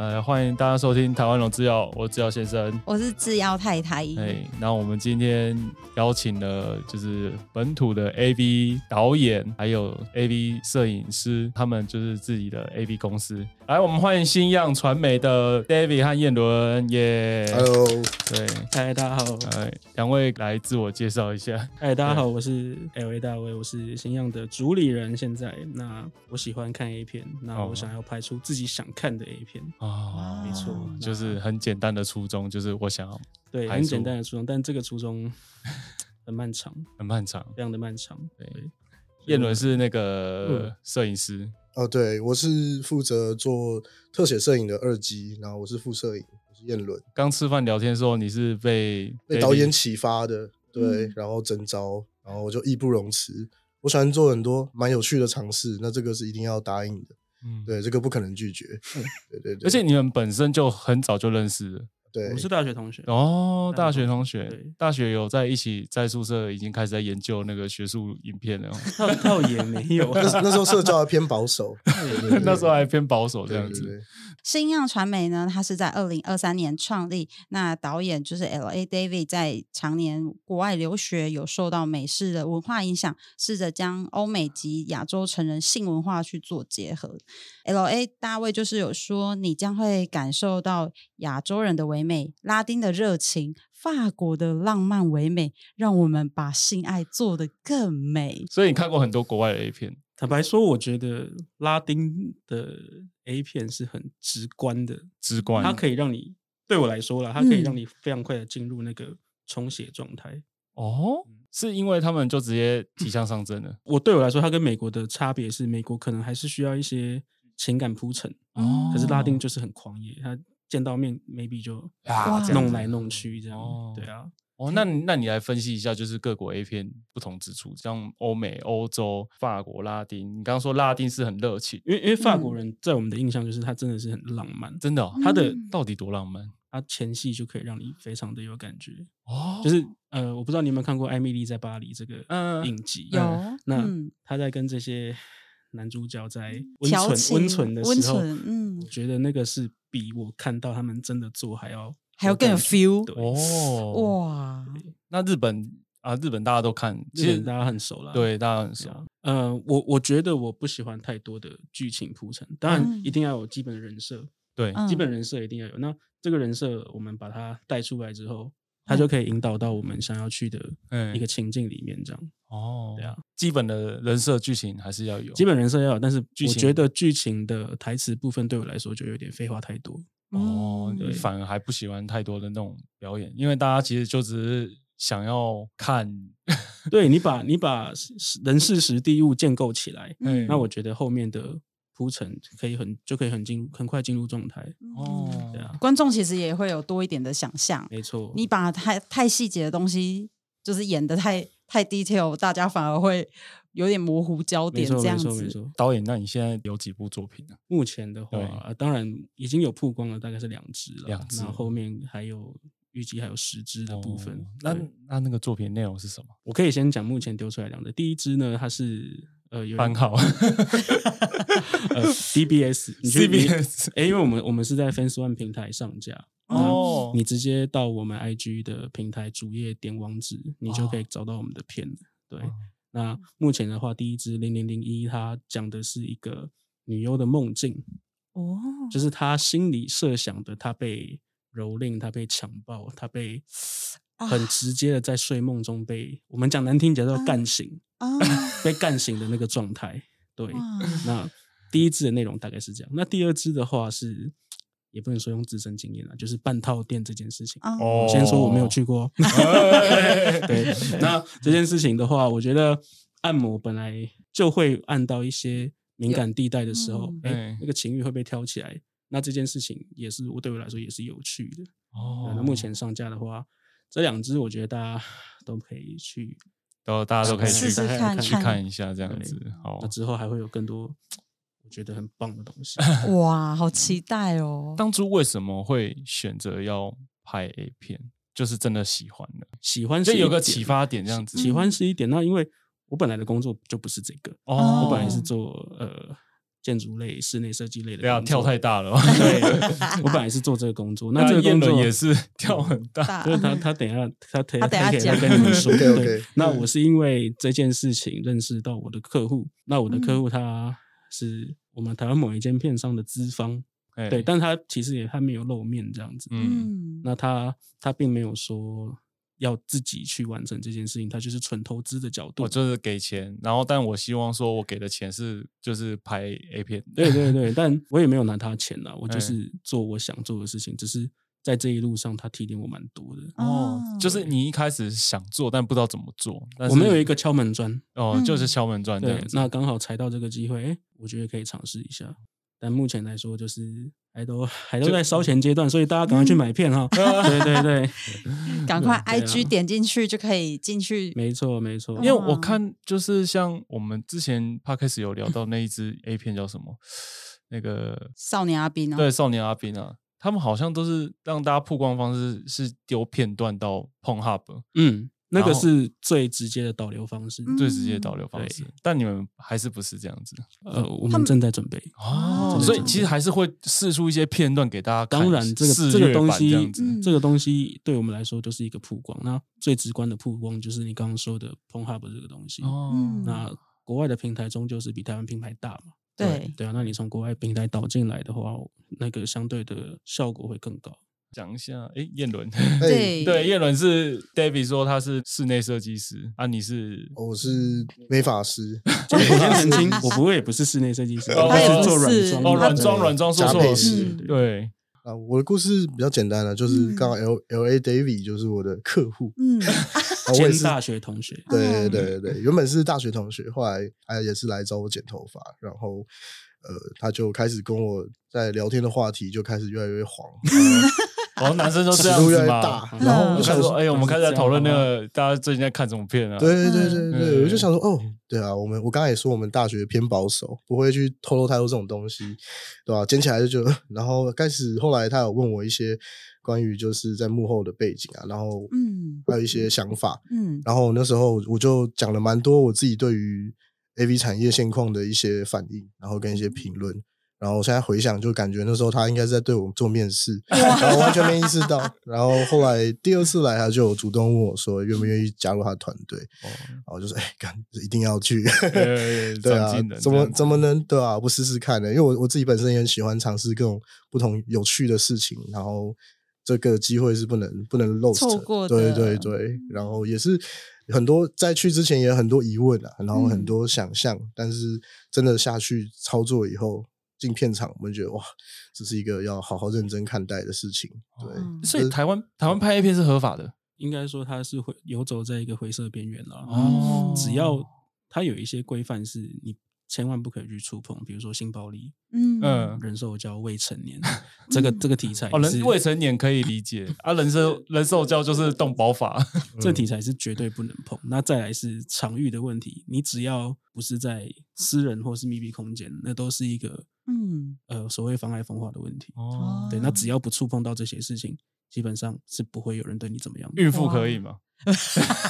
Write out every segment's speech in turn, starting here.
呃，欢迎大家收听台湾龙制药，我制药先生，我是制药太太。哎，那我们今天邀请了就是本土的 AV 导演，还有 AV 摄影师，他们就是自己的 AV 公司。来，我们欢迎新样传媒的 David 和燕伦，耶、yeah、，Hello，对，嗨，大家好，哎，两位来自我介绍一下。嗨，大家好，我是 LA 大卫，我是新样的主理人。现在，那我喜欢看 A 片，那我想要拍出自己想看的 A 片。哦，没错，就是很简单的初衷，就是我想要对，很简单的初衷，但这个初衷 很漫长，很漫长，非常的漫长。对，燕伦是那个摄影师。哦，对，我是负责做特写摄影的二机，然后我是副摄影，我是彦伦。刚吃饭聊天的时候，你是被被导演启发的，对，嗯、然后征招，然后我就义不容辞。我喜欢做很多蛮有趣的尝试，那这个是一定要答应的，嗯，对，这个不可能拒绝，嗯、对对对。而且你们本身就很早就认识了。对，我们是大学同学哦，大学同学，对，大学有在一起，在宿舍已经开始在研究那个学术影片了。倒倒也没有，那那时候社交还偏保守，那时候还偏保守这样子。对对对星样传媒呢，它是在二零二三年创立。那导演就是 L.A. David，在常年国外留学，有受到美式的文化影响，试着将欧美及亚洲成人性文化去做结合。L.A. 大卫就是有说，你将会感受到亚洲人的唯美、拉丁的热情、法国的浪漫唯美，让我们把性爱做得更美。所以你看过很多国外的 A 片？坦白说，我觉得拉丁的 A 片是很直观的，直观，它可以让你对我来说啦，它可以让你非常快的进入那个充血状态。嗯、哦，是因为他们就直接提枪上阵了？我对我来说，它跟美国的差别是，美国可能还是需要一些情感铺陈，哦，可是拉丁就是很狂野，他见到面 maybe 就弄来弄去这样，哦、对啊。哦，那那你来分析一下，就是各国 A 片不同之处，像欧美、欧洲、法国、拉丁。你刚刚说拉丁是很热情，因为因为法国人在我们的印象就是他真的是很浪漫，真的、哦。他的到底多浪漫？他前戏就可以让你非常的有感觉哦。就是呃，我不知道你有没有看过《艾米丽在巴黎》这个影集，有。那他在跟这些男主角在温存温存的时候，嗯，我觉得那个是比我看到他们真的做还要。还要更有 feel 对哦，哇！那日本啊，日本大家都看，其实大家很熟了，对，大家很熟。呃，我我觉得我不喜欢太多的剧情铺陈，当然一定要有基本的人设，对，基本人设一定要有。那这个人设我们把它带出来之后，它就可以引导到我们想要去的一个情境里面，这样。哦，对啊，基本的人设剧情还是要有，基本人设要有，但是我觉得剧情的台词部分对我来说就有点废话太多。哦，你反而还不喜欢太多的那种表演，因为大家其实就只是想要看，对，你把你把人事实地物建构起来，嗯，那我觉得后面的铺陈可以很就可以很进很快进入状态。哦，对啊，观众其实也会有多一点的想象，没错，你把太太细节的东西就是演的太太 detail，大家反而会。有点模糊焦点这样子。没错没错。导演，那你现在有几部作品呢？目前的话，对当然已经有曝光了，大概是两支了。两支，然后后面还有预计还有十支的部分。哦、那那那个作品内容是什么？我可以先讲目前丢出来两支。第一支呢，它是呃有番号，呃 DBS，你 DBS，哎，因为我们我们是在 Fans One 平台上架哦，你直接到我们 IG 的平台主页点网址，你就可以找到我们的片对。那目前的话，第一支零零零一，它讲的是一个女优的梦境，哦，就是她心里设想的，她被蹂躏，她被强暴，她被很直接的在睡梦中被、啊、我们讲难听点叫做干醒，啊，被干醒的那个状态。对，啊、那第一支的内容大概是这样。那第二支的话是。也不能说用自身经验了，就是半套店这件事情。哦，先说我没有去过。对，那这件事情的话，我觉得按摩本来就会按到一些敏感地带的时候，哎、嗯欸，那个情欲会被挑起来。那这件事情也是我对我来说也是有趣的。哦，那目前上架的话，这两支我觉得大家都可以去，都大家都可以去试试看看去看一下这样子。对好，那之后还会有更多我。觉得很棒的东西，哇，好期待哦！当初为什么会选择要拍 A 片？就是真的喜欢的，喜欢是有个启发点这样子。喜欢是一点，那因为我本来的工作就不是这个哦，我本来是做呃建筑类、室内设计类的。不要跳太大了。对，我本来是做这个工作，那这个工作也是跳很大。就是他，他等一下，他他等下再跟你们说。对对。那我是因为这件事情认识到我的客户，那我的客户他是我们台湾某一间片商的资方，对，但他其实也他没有露面这样子。嗯。那他他并没有说。要自己去完成这件事情，他就是纯投资的角度。我就是给钱，然后但我希望说，我给的钱是就是拍 A 片。对对对，但我也没有拿他钱啦，我就是做我想做的事情。只是在这一路上，他提点我蛮多的。哦，就是你一开始想做，但不知道怎么做。我们有一个敲门砖，哦，就是敲门砖。对，那刚好踩到这个机会，哎，我觉得可以尝试一下。但目前来说，就是还都还都在烧钱阶段，所以大家赶快去买片哈！对对对，赶快 IG 点进去就可以进去。没错没错，因为我看就是像我们之前 Podcast 有聊到那一支 A 片叫什么，那个少年阿斌啊，对，少年阿斌啊，他们好像都是让大家曝光方式是丢片段到 Pornhub，嗯。那个是最直接的导流方式，最直接的导流方式。但你们还是不是这样子？呃，我们正在准备哦，所以其实还是会试出一些片段给大家看。当然，这个这个东西，这个东西对我们来说就是一个曝光。那最直观的曝光就是你刚刚说的 Pornhub 这个东西。哦，那国外的平台终究是比台湾平台大嘛？对对啊，那你从国外平台导进来的话，那个相对的效果会更高。讲一下，哎，燕伦，对对，燕伦是 David 说他是室内设计师啊，你是？我是美发师。我先澄清，我不会也不是室内设计师，我是做软装，哦，软装软装说错了，对啊，我的故事比较简单了，就是刚刚 L L A David 就是我的客户，嗯，兼大学同学，对对对对，原本是大学同学，后来哎也是来找我剪头发，然后呃，他就开始跟我在聊天的话题就开始越来越黄。哦，男生都这样子嘛，然后我就想说，哎，我们开始在讨论那个大家最近在看什么片啊？对对对对，我就想说，哦，对啊，我们我刚才也说我们大学偏保守，不会去透露太多这种东西，对吧？捡起来就，然后开始后来他有问我一些关于就是在幕后的背景啊，然后嗯，还有一些想法，嗯，然后那时候我就讲了蛮多我自己对于 AV 产业现况的一些反应，然后跟一些评论。然后我现在回想，就感觉那时候他应该是在对我们做面试，然后完全没意识到。然后后来第二次来，他就主动问我说，愿不愿意加入他的团队。哦然后就说，哎，干，一定要去。对啊，怎么怎么能对啊？不试试看呢？因为我我自己本身也很喜欢尝试各种不同有趣的事情。然后这个机会是不能不能漏。错过的。对对对。然后也是很多在去之前也有很多疑问啊，然后很多想象，但是真的下去操作以后。进片场，我们觉得哇，这是一个要好好认真看待的事情。对，所以台湾台湾拍 A 片是合法的，应该说它是会游走在一个灰色边缘了。哦，只要它有一些规范是你。千万不可以去触碰，比如说性暴力，嗯嗯，人兽交未成年，这个这个题材哦，人未成年可以理解啊，人兽人兽交就是动保法，这题材是绝对不能碰。那再来是场域的问题，你只要不是在私人或是密闭空间，那都是一个嗯呃所谓妨碍风化的问题。哦，对，那只要不触碰到这些事情，基本上是不会有人对你怎么样。孕妇可以吗？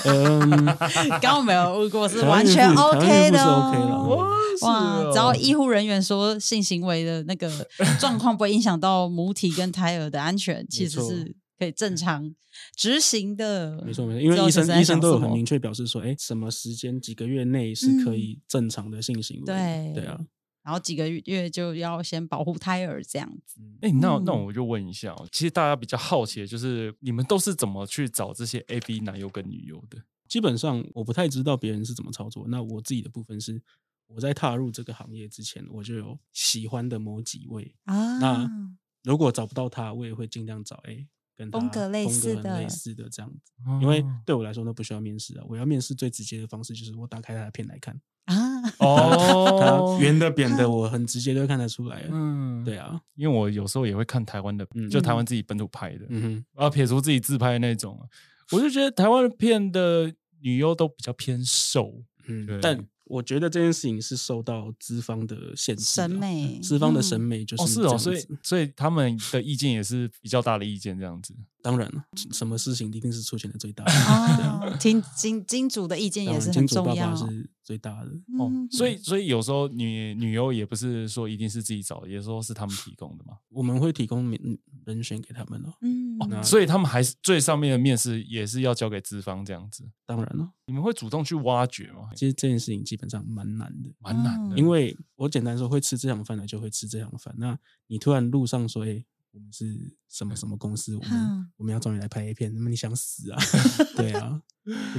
嗯，刚刚没有问过，是完全 OK 的哦。哇，只要医护人员说性行为的那个状况不会影响到母体跟胎儿的安全，其实是可以正常执行的。没错没错，因为医生医生都有很明确表示说，哎，什么时间几个月内是可以正常的性行为？对对啊。然后几个月就要先保护胎儿这样子。哎，那那我就问一下，其实大家比较好奇的就是，你们都是怎么去找这些 A B 男优跟女优的？基本上我不太知道别人是怎么操作。那我自己的部分是，我在踏入这个行业之前，我就有喜欢的某几位啊。那如果找不到他，我也会尽量找 A 跟他风格类似的、类似的这样子。因为对我来说，那不需要面试啊。我要面试最直接的方式就是我打开他的片来看。啊哦，圆的扁的，我很直接就看得出来。嗯，对啊，因为我有时候也会看台湾的，就台湾自己本土拍的，嗯哼，然后撇除自己自拍的那种，我就觉得台湾片的女优都比较偏瘦，嗯，但。我觉得这件事情是受到资方的限制，审美，资方的审美就是是哦，所以所以他们的意见也是比较大的意见，这样子。当然了，什么事情一定是出钱的最大。哦，听金金主的意见也是很重要。金主爸爸是最大的哦。嗯所以所以有时候女女优也不是说一定是自己找的，有时候是他们提供的嘛。我们会提供免人选给他们哦。嗯，那所以他们还是最上面的面试也是要交给资方这样子。当然了，你们会主动去挖掘吗？其实这件事情基本上蛮难的，蛮难的，嗯因为我简单说，会吃这行饭的就会吃这行饭。那你突然路上说，哎，我们是什么什么公司，我们嗯我们要找你来拍 A 片，那么你想死啊？对啊，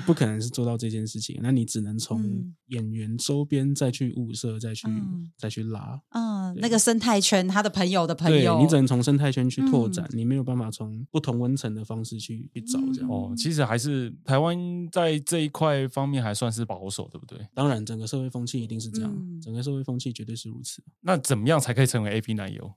不可能是做到这件事情。那你只能 从嗯演员周边再去物色，再去嗯再去拉。嗯，那个生态圈，他的朋友的朋友，你只能从生态圈去拓展，嗯你没有办法从不同温层的方式去去找这样。哦，其实还是台湾在这一块方面还算是保守，对不对？当然，整个社会风气一定是这样，嗯整个社会风气绝对是如此。那怎么样才可以成为 A P 男优？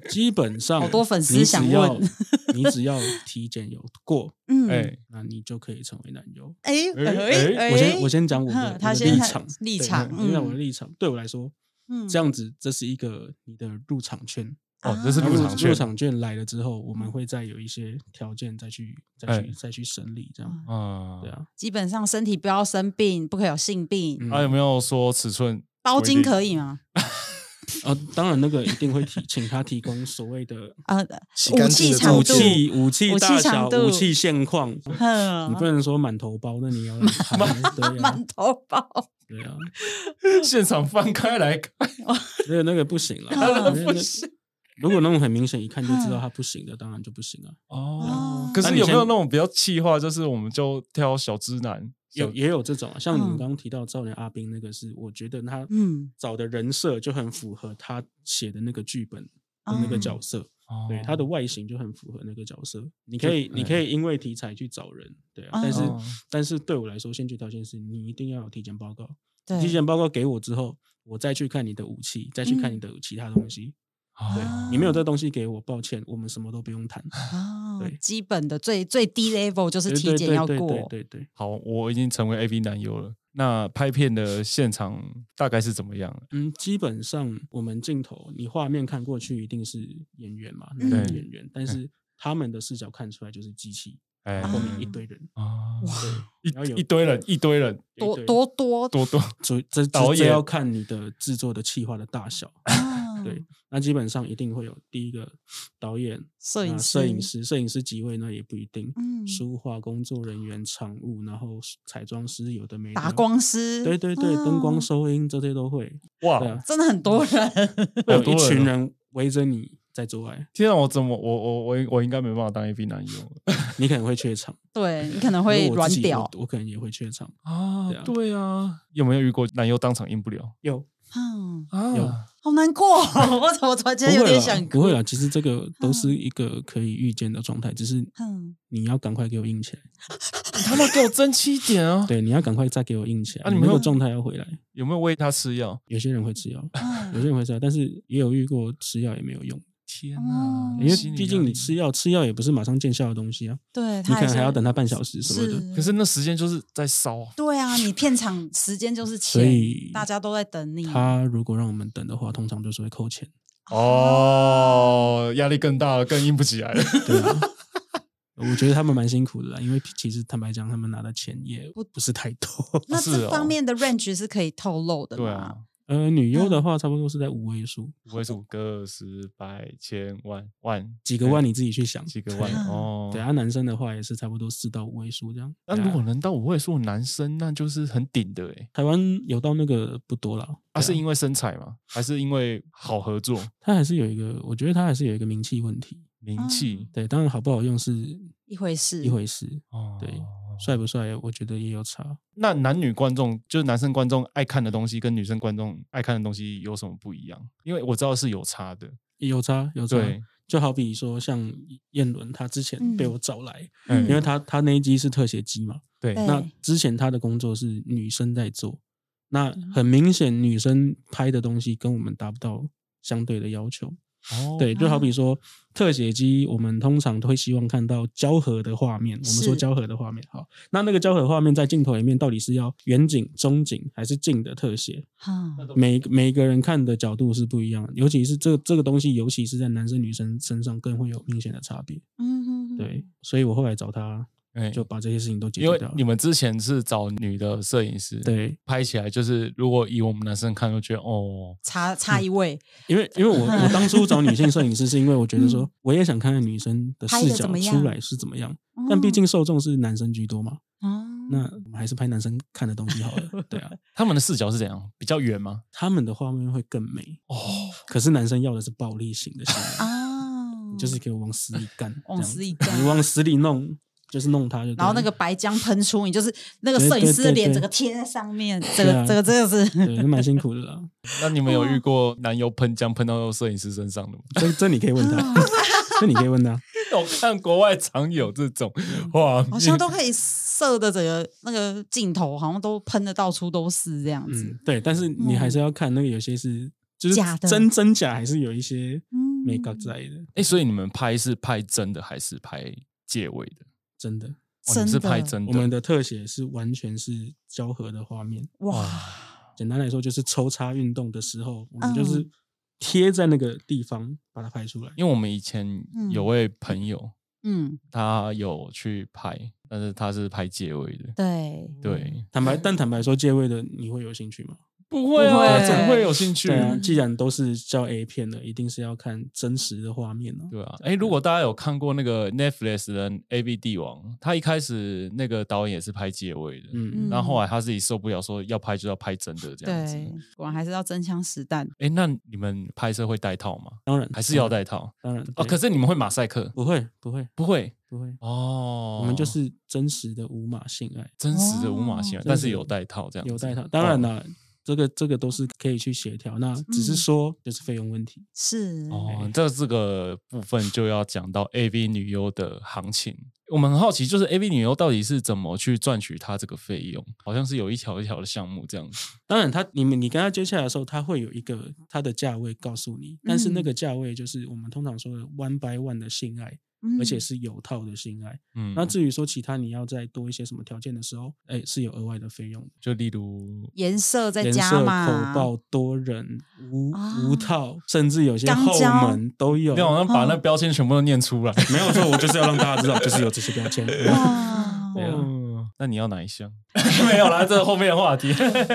基本上，好多粉丝想要问。你只要体检有过，嗯，哎，那你就可以成为男优。哎哎哎，我先我先讲我的立场，立场因为我的嗯立场对我来说，嗯。这样子这是一个你的入场券。哦，这是啊入场券。入场券来了之后，我们会再有一些条件再去再去哎。再去审理，这样。啊。对。啊。基本上身体不要生病，不可以有性病，嗯。啊，有没有说尺寸包金可以吗？哦，当然那个一定会提，请他提供所谓的呃，洗干武净的照器长度，武器、武器大小、武器现况。你不能说满头包，那你要 满头包，对啊，现场翻开来看？那个那个不行了，那个那个不行如果那种很明显一看就知道他不行的，当然就不行啊。哦哦，可是有没有那种比较气话，就是我们就挑小直男？有也有这种啊，像你刚刚提到少年阿斌那个是，我觉得他嗯找的人设就很符合他写的那个剧本的那个角色，哦对他的外形就很符合那个角色。你可以你可以因为题材去找人，对啊，但是哦但是对我来说，先决条件是你一定要有体检报告。对，体检报告给我之后，我再去看你的武器，再去看你的其他东西。对哦你没有这东西给我，抱歉，我们什么都不用谈。哦对，基本的最最低 level 就是对体检要对对对对过，对对，好，我已经成为 A V 男优了。那拍片的现场大概是怎么样？嗯，基本上我们镜头，你画面看过去一定是演员嘛，嗯那个演员，但是他们的视角看出来就是机器，哎后面一堆人，啊，对，然后有一一堆人，一堆人，多多多多多所以这导演要看你的制作的企划的大小。啊对，那基本上一定会有第一个导演、摄影师那摄影师、摄影师几位那也不一定，嗯。书画工作人员、场务，然后彩妆师有的没的打，光师，对对对，灯光、嗯。收音这些都会，哇啊！真的很多人，有一好多人哦群人围着你在做爱，天啊，我怎么我我我我应该没办法当 A B 男优 你可能会怯场，对你可能会 软屌，我我可能也会怯场。啊对啊对啊，有没有遇过男优当场硬不了？有嗯，啊有好难过哦，我怎么突然间有点想哭？不会啦，其实这个都是一个可以预见的状态，只是嗯你要赶快给我硬起来，你他妈给我争气一点啊！对，你要赶快再给我硬起来，啊你们会你那个状态要回来。有没有喂他吃药？有些人会吃药，有嗯些人会吃药，但是也有遇过吃药也没有用，天哦哪！因为毕竟你吃药，吃药也不是马上见效的东西啊，对，你他可能还要等它半小时什么的。是可是那时间就是在烧，对啊，你片场时间就是所钱以，大家都在等你。他如果让我们等的话，通常就是会扣钱。哦，压力更大了，更硬不起来了。对啊，我觉得他们蛮辛苦的啦，因为其实坦白讲，他们拿的钱也不不是太多。那这方面的 range 是可以透露的吗？对啊，呃，女优的话，差不多是在五位数，五位数个十百千万万几个万你自己去想。几个万啊哦。对啊，男生的话也是差不多四到五位数这样。那如果能到五位数男生，那就是很顶的哎。台湾有到那个不多啦，啊，对是因为身材吗？还是因为好合作、他还是有一个，我觉得他还是有一个名气问题。名气？对，当然好不好用是一回事，一回事，哦，对帅不帅，我觉得也有差。那男女观众，就是男生观众爱看的东西，跟女生观众爱看的东西有什么不一样？因为我知道是有差的。有差有差，就好比说像燕伦，他之前被我找来，嗯因为他他那一机是特写机嘛，对对那之前他的工作是女生在做，那嗯很明显女生拍的东西跟我们达不到相对的要求。哦，对，就好比说特写机，我们通常都会希望看到交合的画面。我们说是交合的画面，好，那那个交合画面在镜头里面到底是要远景、中景还是近的特写？哈，每每个人看的角度是不一样的，尤其是这这个东西，尤其是在男生女生身上更会有明显的差别。嗯哼哼，对，所以我后来找他就把这些事情都解决掉。因为你们之前是找女的摄影师，对，拍起来就是如果以我们男生看，就觉得哦，差差一位。因为因为我我当初找女性摄影师，是因为我觉得说我也想看看女生的视角出来是怎么样，但毕竟受众是男生居多嘛。哦那我们还是拍男生看的东西好了。对啊，他们的视角是怎样？比较远吗？他们的画面会更美哦。可是男生要的是暴力型的啊，就是给我往死里干，往死里干，你往死里弄，就是弄它就。然后那个白浆喷出，你就是那个摄影师的脸整个贴在上面，这个这个真的是，对，蛮辛苦的啦。那你们有遇过男优喷浆喷到摄影师身上的吗？这这你可以问他，这你可以问他。我看国外常有这种哇，好像都可以射的整个那个镜头，好像都喷的到处都是这样子。嗯、对，但是你还是要看那个有些是就是假的真真假，还是有一些没搞在的。哎、嗯，所以你们拍是拍真的还是拍借位的？真的，哦、你是拍真的。我们的特写是完全是胶合的画面。哇，简单来说就是抽插运动的时候，我们就是。嗯贴在那个地方把它拍出来，因为我们以前有位朋友，嗯，他有去拍，但是他是拍借位的，对对，坦白但坦白说，借位的你会有兴趣吗？不会啊，怎么会有兴趣？对啊，既然都是叫 A 片的，一定是要看真实的画面哦。对啊，哎，如果大家有看过那个 Netflix 的 AV 帝王，他一开始那个导演也是拍借位的，嗯，然后后来他自己受不了，说要拍就要拍真的这样子。对，果然还是要真枪实弹。哎，那你们拍摄会带套吗？当然，还是要带套。当然哦，可是你们会马赛克？不会，不会，不会，不会。哦，我们就是真实的无码性爱，真实的无码性爱，但是有带套这样。有带套，当然了。这个这个都是可以去协调，那只是说就是费用问题。嗯、是哦，这这个部分就要讲到 AV 女优的行情。我们很好奇，就是 AV 女优到底是怎么去赚取她这个费用？好像是有一条一条的项目这样子。当然他，他你们你跟他接洽的时候，他会有一个他的价位告诉你，但是那个价位就是我们通常说的 one by one 的性爱。而且是有套的性爱，嗯，那至于说其他你要再多一些什么条件的时候，哎，是有额外的费用，就例如颜色再加嘛，颜色、口爆、多人、无无套，甚至有些后门都有。你好像把那标签全部都念出来，没有错，我就是要让大家知道，就是有这些标签。哦，那你要哪一项？没有啦，这是后面的话题。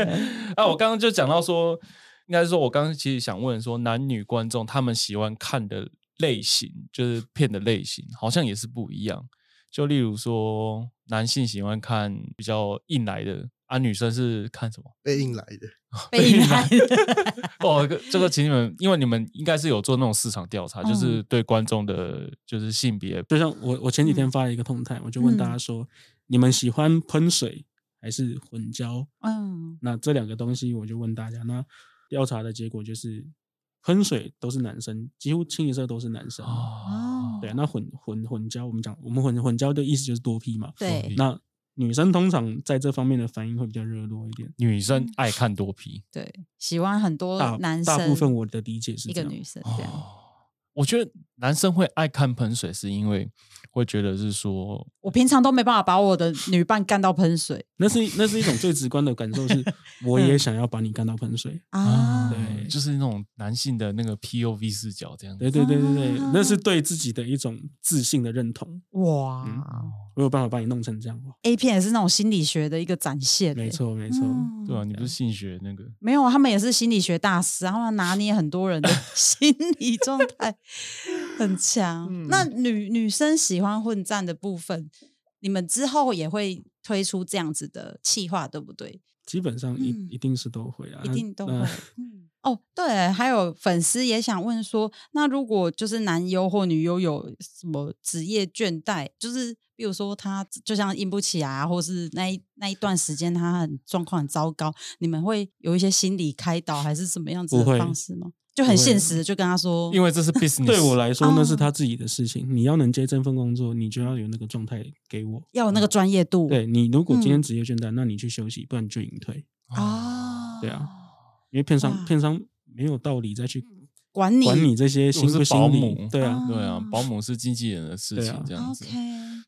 啊，我刚刚就讲到说，应该是说我刚刚其实想问说，男女观众他们喜欢看的。类型就是片的类型，好像也是不一样。就例如说，男性喜欢看比较硬来的，啊，女生是看什么？被硬来的，被硬来的。哦，这个请你们，因为你们应该是有做那种市场调查，嗯、就是对观众的，就是性别。就像我，我前几天发了一个动态，嗯、我就问大家说，嗯、你们喜欢喷水还是混交？嗯，那这两个东西，我就问大家，那调查的结果就是。喷水都是男生，几乎清一色都是男生。哦，对，那混混混交，我们讲我们混混交的意思就是多 P 嘛。对，那女生通常在这方面的反应会比较热络一点。女生爱看多 P，对，喜欢很多男生。大部分我的理解是一个女生这样。我觉得男生会爱看喷水，是因为会觉得是说，我平常都没办法把我的女伴干到喷水。那是那是一种最直观的感受，是我也想要把你干到喷水啊。对，就是那种男性的那个 POV 视角这样子。对对对对对，那是对自己的一种自信的认同。哇，我有办法把你弄成这样。A 片也是那种心理学的一个展现。没错没错，对啊，你不是性学那个？没有，他们也是心理学大师，然后拿捏很多人的 心理状态。很强。嗯、那女女生喜欢混战的部分，你们之后也会推出这样子的企划，对不对？基本上一、嗯、一定是都会啊，一定都会。哦，对，还有粉丝也想问说，那如果就是男优或女优有什么职业倦怠，就是比如说他就像硬不起来啊，或是那一那一段时间他很状况很糟糕，你们会有一些心理开导，还是什么样子的方式吗？就很现实，就跟他说，因为这是 business。对我来说，那是他自己的事情。你要能接这份工作，你就要有那个状态给我，要有那个专业度。对，你如果今天职业倦怠，那你去休息，不然你就隐退啊。对啊，因为片商片商没有道理再去管你管你这些心不心理。对啊，对啊，保姆是经纪人的事情，这样子。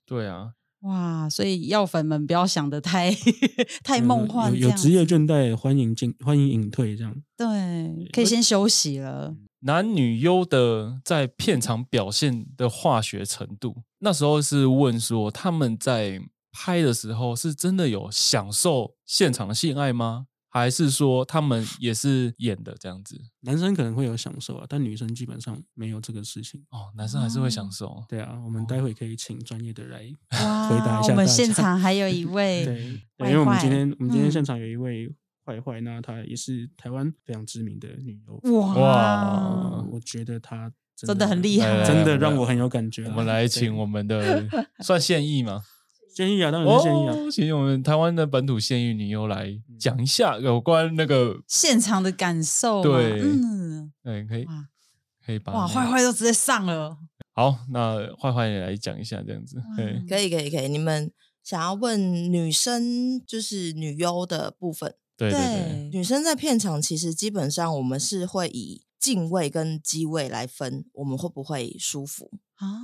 对啊。哇，所以药粉们不要想的太 太梦幻，有职业倦怠，欢迎进，欢迎隐退，这样对，可以先休息了。男女优的在片场表现的化学程度，那时候是问说他们在拍的时候是真的有享受现场的性爱吗？还是说他们也是演的这样子？男生可能会有享受啊，但女生基本上没有这个事情哦。男生还是会享受。哦、对啊，我们待会可以请专业的来回答一下。我们现场还有一 位对，对，因为我们今天我们今天现场有一位坏坏，那她也是台湾非常知名的女优。哇，哇我觉得她真，真的很厉害，真的让我很有感觉。我们来请我们的算现役吗？现役啊，当然是现役啊！哦、请我们台湾的本土现役女优来讲一下有关那个现场的感受。对，嗯，对，可以，可以把哇，坏坏都直接上了。好，那坏坏也来讲一下这样子。对，可以，可以，可以。你们想要问女生，就是女优的部分。对对对，女生在片场其实基本上我们是会以镜位跟机位来分，我们会不会舒服？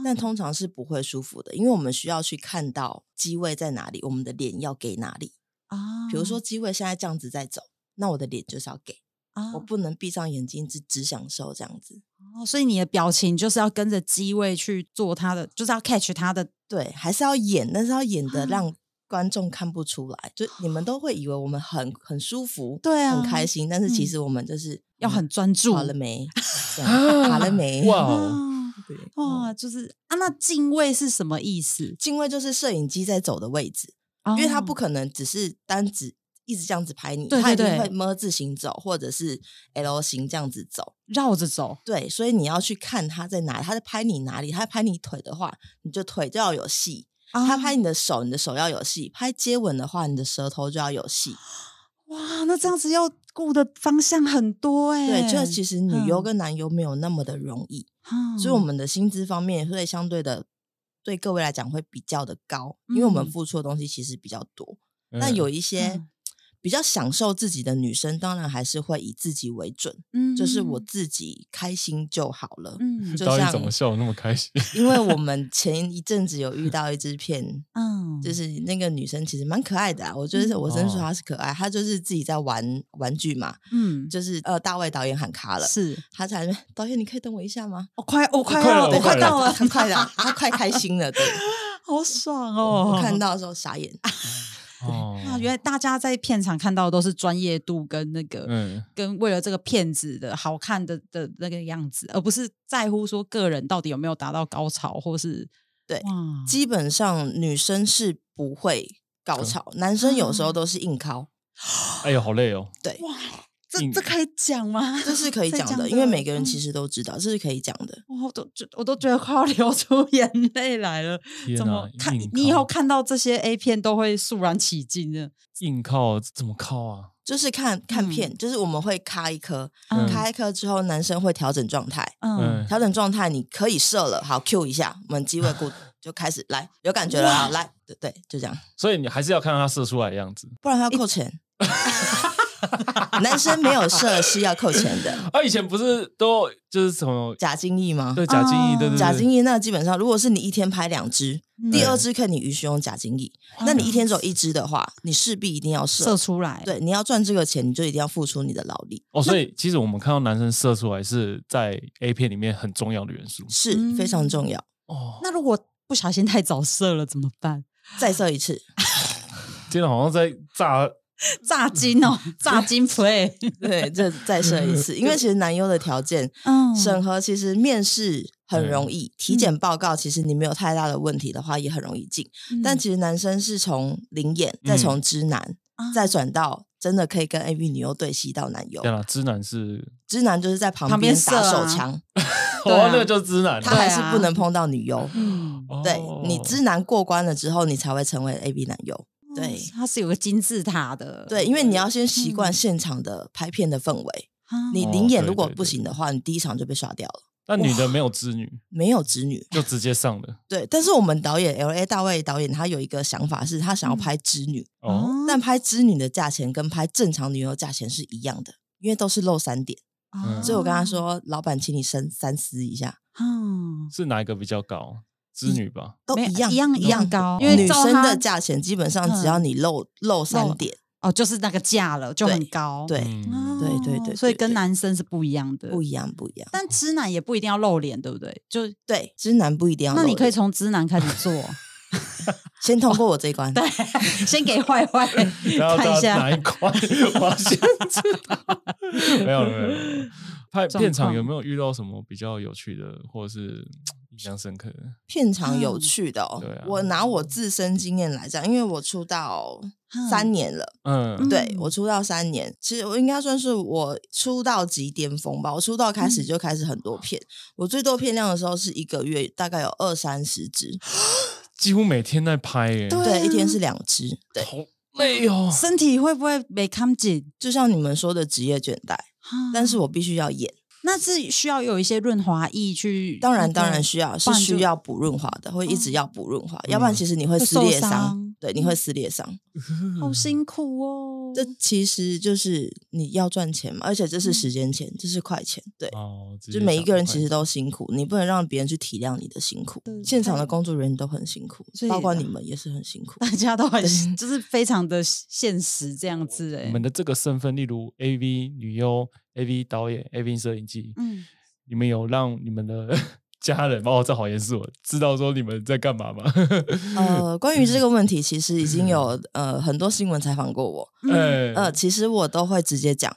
但通常是不会舒服的，因为我们需要去看到机位在哪里，我们的脸要给哪里啊？比如说机位现在这样子在走，那我的脸就是要给啊，我不能闭上眼睛只只享受这样子哦。所以你的表情就是要跟着机位去做它的，就是要 catch 它的，对，还是要演，但是要演的让观众看不出来，就你们都会以为我们很很舒服，对啊，很开心，但是其实我们就是要很专注。好了没？好了没？哇！对哇，就是啊，那镜位是什么意思？镜位就是摄影机在走的位置，哦、因为它不可能只是单指一直这样子拍你，对对对，它一定会么字形走，或者是 L 型这样子走，绕着走。对，所以你要去看它在哪里，他在拍你哪里，他在拍你腿的话，你就腿就要有戏；哦、他拍你的手，你的手要有戏；拍接吻的话，你的舌头就要有戏。哇，那这样子要顾的方向很多哎、欸。对，就其实女优跟男优没有那么的容易。嗯、所以我们的薪资方面会相对的对各位来讲会比较的高，因为我们付出的东西其实比较多。嗯、但有一些。嗯比较享受自己的女生，当然还是会以自己为准，嗯，就是我自己开心就好了，嗯。就像怎么笑那么开心？因为我们前一阵子有遇到一支片，嗯，就是那个女生其实蛮可爱的啊，我觉得我真说她是可爱，她就是自己在玩玩具嘛，嗯，就是呃，大卫导演喊卡了，是，她在导演，你可以等我一下吗？我快，我快要，我快到了，很快的，她快开心了，对，好爽哦！我看到的时候傻眼。哦，那原来大家在片场看到的都是专业度跟那个，嗯，跟为了这个片子的好看的的那个样子，而不是在乎说个人到底有没有达到高潮，或是对，基本上女生是不会高潮，嗯、男生有时候都是硬靠。哎呦，好累哦。对。这这可以讲吗？这是可以讲的，因为每个人其实都知道，这是可以讲的。我都觉我都觉得快要 流出眼泪来了。怎么看？你以后看到这些 A 片都会肃然起敬的。硬靠怎么靠啊？就是看看片，就是我们会咔一颗，咔一颗之后，男生会调整状态。嗯，调整状态，你可以射了。好，Q 一下，我们机位固 就开始来，有感觉了啊！来，对对，就这样。所以你还是要看到他射出来的样子，不然他要扣钱。男生没有射是要扣钱的。啊，以前不是都就是什么假精液吗？对，假精液，对对对。假精液那基本上，如果是你一天拍两支，第二支看你允许用假精液。那你一天只有一支的话，你势必一定要射射出来。对，你要赚这个钱，你就一定要付出你的劳力。哦，所以其实我们看到男生射出来是在 A 片里面很重要的元素，是非常重要。哦，那如果不小心太早射了怎么办？再射一次。今天好像在炸。炸金哦，炸金 play，对，这再设一次，因为其实男优的条件，嗯，审核其实面试很容易，体检报告其实你没有太大的问题的话，也很容易进。但其实男生是从零演，再从知男，再转到真的可以跟 AV 女优对戏到男优。对了，知男是知男，就是在旁边打手枪，哦，那个就是知男，他还是不能碰到女优。嗯，对，你知男过关了之后，你才会成为 AV 男优。对，它是有个金字塔的。对，因为你要先习惯现场的拍片的氛围。嗯、你临演如果不行的话，你第一场就被刷掉了。那女的没有织女，没有织女，就直接上了。对，但是我们导演 L A 大卫导演他有一个想法，是他想要拍织女。哦、嗯，但拍织女的价钱跟拍正常女优价钱是一样的，因为都是露三点。嗯、所以我跟他说，老板，请你深三思一下。嗯，是哪一个比较高？织女吧，都一样一样一样高，因为女生的价钱基本上只要你露露三点，哦，就是那个价了，就很高。对，嗯、对对对对，所以跟男生是不一样的，不一样不一样。但直男也不一定要露脸，对不对？就对，直男不一定要。那你可以从直男开始做，先通过我这一关。对，先给坏坏 看一下哪一关，我先知道。没有没有没有，拍片场有没有遇到什么比较有趣的，或者是？印象深刻的。片场有趣的哦，嗯啊、我拿我自身经验来讲，因为我出道三年了，嗯，对我出道三年，其实我应该算是我出道即巅峰吧。我出道开始就开始很多片，嗯、我最多片量的时候是一个月大概有二三十支，几乎每天在拍耶，对，对，一天是两支，对，好累哦，身体会不会没看紧？就像你们说的职业倦怠，嗯、但是我必须要演。那是需要有一些润滑液去，当然当然需要，是需要补润滑的，会一直要补润滑，要不然其实你会撕裂伤，对，你会撕裂伤，好辛苦哦。这其实就是你要赚钱嘛，而且这是时间钱，这是快钱，对，哦就每一个人其实都辛苦，你不能让别人去体谅你的辛苦。现场的工作人员都很辛苦，包括你们也是很辛苦，大家都很就是非常的现实这样子哎。你们的这个身份，例如 AV 女优。A V 导演，A V 摄影机，嗯，你们有让你们的家人，包括这好严肃，知道说你们在干嘛吗？呃，关于这个问题，其实已经有呃很多新闻采访过我，嗯，呃，其实我都会直接讲，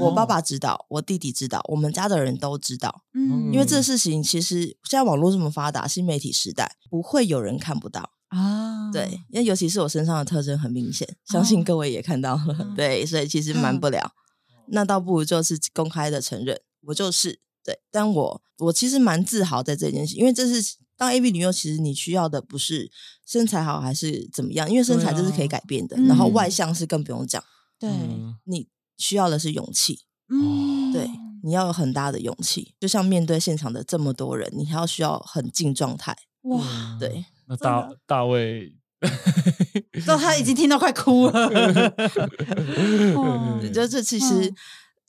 我爸爸知道，我弟弟知道，我们家的人都知道，嗯，因为这事情其实现在网络这么发达，新媒体时代，不会有人看不到啊，对，因为尤其是我身上的特征很明显，相信各位也看到了，对，所以其实瞒不了。那倒不如就是公开的承认，我就是对，但我我其实蛮自豪在这件事，因为这是当 A B 女优，其实你需要的不是身材好还是怎么样，因为身材这是可以改变的，啊、然后外向是更不用讲，对，你需要的是勇气，嗯，对，你要有很大的勇气，就像面对现场的这么多人，你还要需要很进状态，哇，对，那大大卫。那他已经听到快哭了，就这其实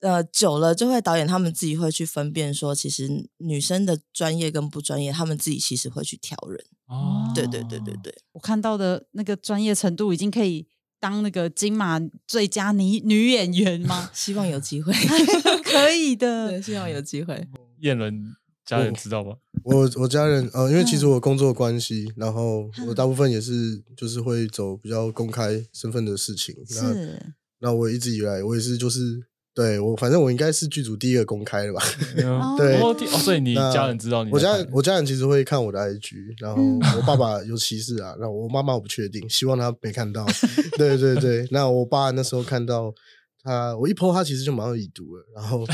呃久了就会导演他们自己会去分辨说，其实女生的专业跟不专业，他们自己其实会去挑人。哦，对对对对对，我看到的那个专业程度已经可以当那个金马最佳女女演员吗？希望有机会，可以的，对，希望有机会。燕伦。家人知道吗？我我家人呃，因为其实我工作关系，然后我大部分也是就是会走比较公开身份的事情。那是。那我一直以来我也是就是对我反正我应该是剧组第一个公开的吧？嗯、对哦，所以你家人知道你？我家人我家人其实会看我的 IG，然后我爸爸有歧视啊，然后我妈妈我不确定，希望他没看到。对对对，那我爸那时候看到他，我一 po 他其实就马上已读了，然后。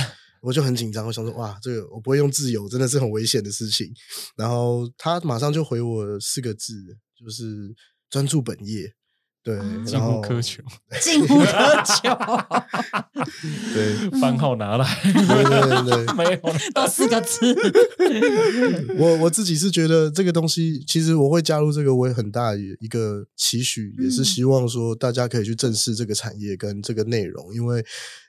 我就很紧张，我想说哇，这个我不会用自由，真的是很危险的事情。然后他马上就回我四个字，就是专注本业。对，近乎苛求，近乎苛求。对，番号拿来，对对对，没有，都四个字。我我自己是觉得这个东西，其实我会加入这个，我也很大一个期许，也是希望说大家可以去正视这个产业跟这个内容，因为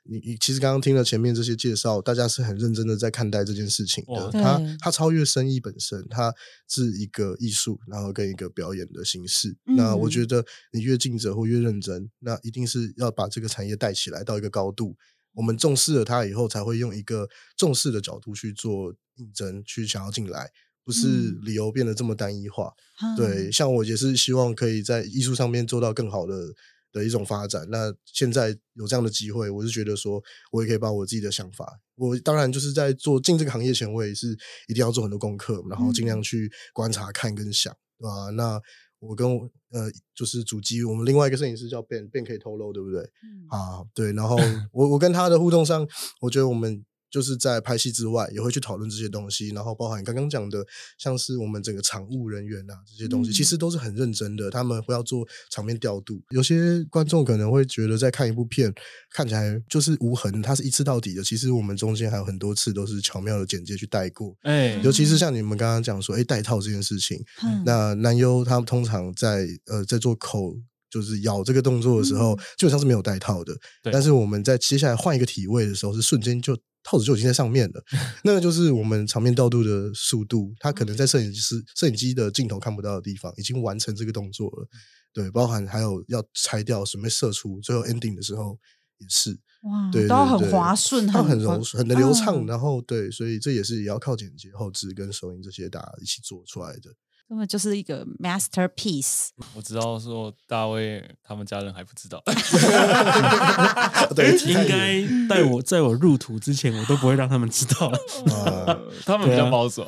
你你其实刚刚听了前面这些介绍，大家是很认真的在看待这件事情的。它它超越生意本身，它是一个艺术，然后跟一个表演的形式。那我觉得你越尽责或越认真，那一定是要把这个产业带起来到一个高度。我们重视了它以后，才会用一个重视的角度去做应征，去想要进来，不是理由变得这么单一化。嗯、对，像我也是希望可以在艺术上面做到更好的的一种发展。那现在有这样的机会，我是觉得说，我也可以把我自己的想法，我当然就是在做进这个行业前，我也是一定要做很多功课，然后尽量去观察、看跟想，对吧？那。我跟我呃，就是主机，我们另外一个摄影师叫 Ben，Ben 可以透露，对不对？嗯、啊，对。然后我我跟他的互动上，我觉得我们。就是在拍戏之外，也会去讨论这些东西，然后包含刚刚讲的，像是我们整个场务人员啊这些东西，嗯、其实都是很认真的。他们会要做场面调度。有些观众可能会觉得，在看一部片看起来就是无痕，它是一次到底的。其实我们中间还有很多次都是巧妙的剪接去带过。哎，尤其是像你们刚刚讲说，哎，带套这件事情，嗯、那男优他们通常在呃在做口。就是咬这个动作的时候，基本上是没有带套的。对但是我们在接下来换一个体位的时候，是瞬间就套子就已经在上面了。那个就是我们场面调度的速度，它可能在摄影师摄影机的镜头看不到的地方，已经完成这个动作了。对，包含还有要拆掉，准备射出，最后 ending 的时候也是。哇，对，都很滑顺，它很柔顺，很的流畅。嗯、然后对，所以这也是也要靠剪辑、后置跟收音这些大家一起做出来的。根本就是一个 masterpiece。我知道说大卫他们家人还不知道，对，应该在我在我入土之前，我都不会让他们知道。呃、他们比较保守，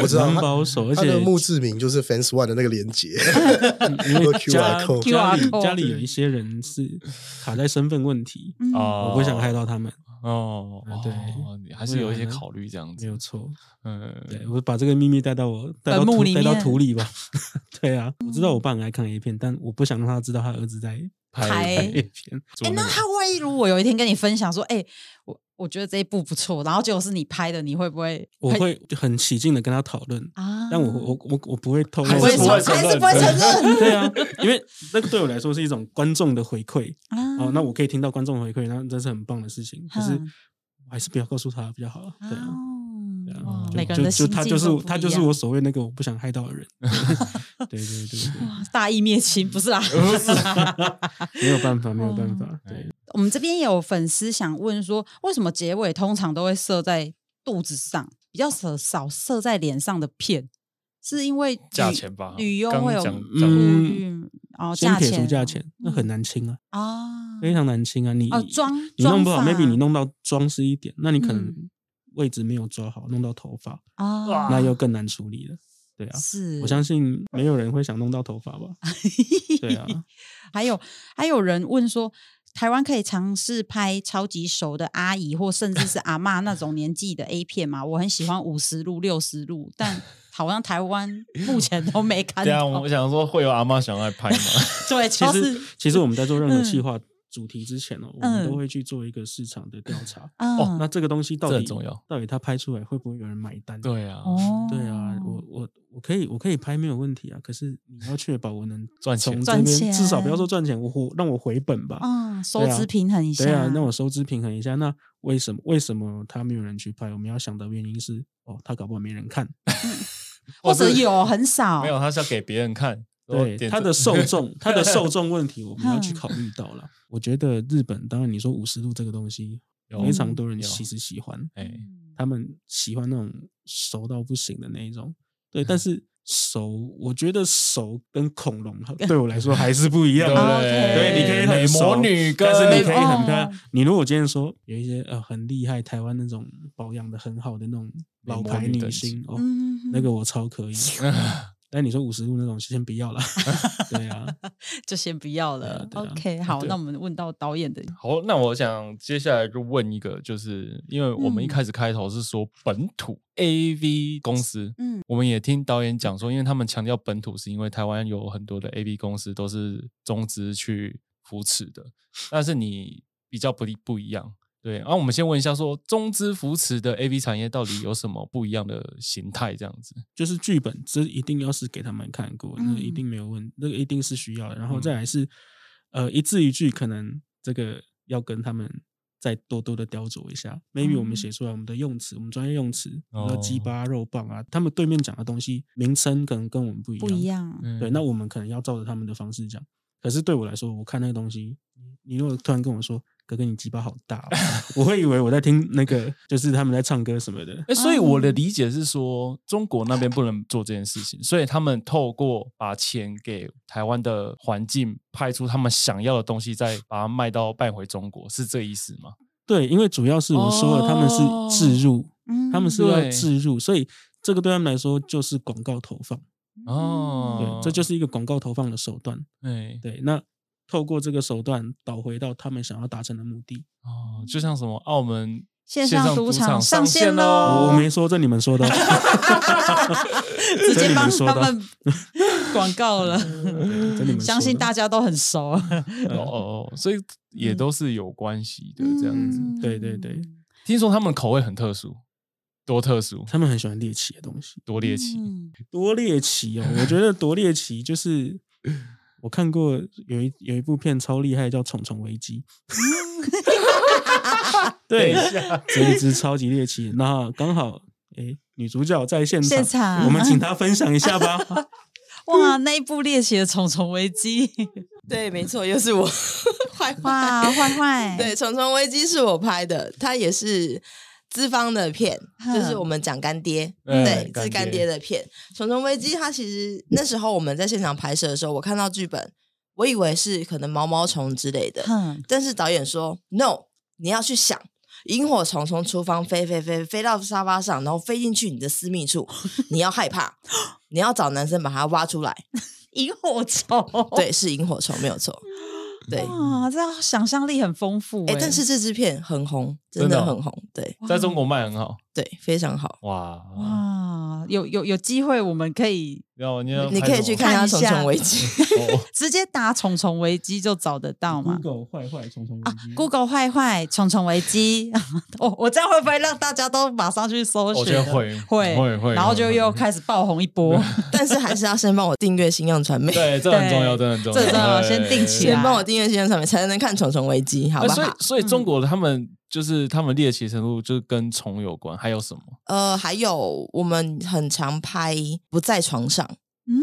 我知道保守，而且墓志铭就是 Fans One 的那个连接，因为 家 QR code 家里家里有一些人是卡在身份问题啊，我不想害到他们。哦，对，你还是有一些考虑这样子，没有错。嗯，对，我把这个秘密带到我带到土带到土里吧。对啊，我知道我爸很爱看 A 片，但我不想让他知道他儿子在拍 A 片。哎，那他万一如果有一天跟你分享说，哎，我我觉得这一部不错，然后结果是你拍的，你会不会？我会很起劲的跟他讨论啊，但我我我我不会透露，还是不会承认。对啊，因为那个对我来说是一种观众的回馈哦，那我可以听到观众回馈，那真是很棒的事情。可是我还是不要告诉他比较好。对啊。每个人的心境就他就是他就是我所谓那个我不想害到的人，对对对，大义灭亲不是啊，没有办法没有办法。对，我们这边有粉丝想问说，为什么结尾通常都会射在肚子上，比较少少射在脸上的片，是因为价钱吧？女优会有嗯哦，先撇除价钱，那很难清啊啊，非常难清啊，你哦妆你弄不好，maybe 你弄到装饰一点，那你可能。位置没有抓好，弄到头发啊，那又更难处理了。对啊，是，我相信没有人会想弄到头发吧？对啊，还有还有人问说，台湾可以尝试拍超级熟的阿姨或甚至是阿妈那种年纪的 A 片吗？我很喜欢五十路、六十路，但好像台湾目前都没看到。对啊，我想说会有阿妈想来拍吗？对，其实其实我们在做任何计划。主题之前哦，我们都会去做一个市场的调查。哦，那这个东西到底重要，到底它拍出来会不会有人买单？对啊，对啊，我我我可以我可以拍没有问题啊，可是你要确保我能赚钱，赚钱，至少不要说赚钱，我回让我回本吧。啊，收支平衡一下。对啊，那我收支平衡一下。那为什么为什么他没有人去拍？我们要想的原因是，哦，他搞不好没人看，或者有很少，没有，他是要给别人看。对它的受众，它的受 众问题，我们要去考虑到了。我觉得日本，当然你说五十度这个东西，非常多人其实喜欢，哎，他们喜欢那种熟到不行的那一种。对，但是熟，我觉得熟跟恐龙对我来说还是不一样的。对，你可以很熟，但是你可以很漂。你如果今天说有一些呃很厉害，台湾那种保养的很好的那种老牌女星哦，那个我超可以。但你说五十度那种先不要了，对啊，就先不要了。啊 啊、OK，好，那我们问到导演的。好，那我想接下来就问一个，就是因为我们一开始开头是说本土 AV 公司，嗯，我们也听导演讲说，因为他们强调本土，是因为台湾有很多的 AV 公司都是中资去扶持的，但是你比较不不一样。对，然后我们先问一下，说中资扶持的 AV 产业到底有什么不一样的形态？这样子，就是剧本，这一定要是给他们看过，那个一定没有问，那个一定是需要的。然后再来是，呃，一字一句，可能这个要跟他们再多多的雕琢一下。Maybe 我们写出来我们的用词，我们专业用词，鸡巴肉棒啊，他们对面讲的东西名称可能跟我们不一样，不一样。对，那我们可能要照着他们的方式讲。可是对我来说，我看那个东西，你如果突然跟我说。哥哥，你鸡巴好大哦，我会以为我在听那个，就是他们在唱歌什么的。哎，所以我的理解是说，中国那边不能做这件事情，所以他们透过把钱给台湾的环境，派出他们想要的东西，再把它卖到卖回中国，是这意思吗？对，因为主要是我说了，他们是置入，他们是要置入，所以这个对他们来说就是广告投放哦，对，这就是一个广告投放的手段。哎，对，那。透过这个手段导回到他们想要达成的目的哦，就像什么澳门线上赌场上线喽！我没说，这你们说的 直接帮他们 广告了。相信大家都很熟哦哦，所以也都是有关系的这样子。对对对，听说他们口味很特殊，多特殊？他们很喜欢猎奇的东西，多猎奇，多猎奇哦！我觉得多猎奇就是。我看过有一有一部片超厉害，叫《虫虫危机》。对，这一只超级猎奇。那刚好，哎，女主角在现场，现场我们请她分享一下吧。哇，那一部猎奇的《虫虫危机》，对，没错，又是我坏坏坏坏。对，《虫虫危机》是我拍的，它也是资方的片，就是我们讲干爹，嗯、对，是干爹的片。《虫虫危机》它其实那时候我们在现场拍摄的时候，我看到剧本，我以为是可能毛毛虫之类的，嗯、但是导演说 “no”，你要去想。萤火虫从厨房飞飞飞飞到沙发上，然后飞进去你的私密处，你要害怕，你要找男生把它挖出来。萤火虫，对，是萤火虫，没有错。对，哇，这样想象力很丰富哎、欸。但是这支片很红，真的很红，对，在中国卖很好，对，非常好。哇哇，有有有机会我们可以，你你可以去看一下《虫虫危机》直接打“虫虫危机”就找得到吗？Google 坏坏虫虫危机，Google 坏坏虫虫危机。哦，我这样会不会让大家都马上去搜寻？我觉得会会会会，然后就又开始爆红一波。但是还是要先帮我订阅新样传媒，对，这很重要，这很重要，这重要，先订起来，先帮我订。因为现在上面才能看《虫虫危机》，好不好？所以，所以中国的他们就是他们猎奇程度就是跟虫有关，还有什么？呃，还有我们很常拍不在床上。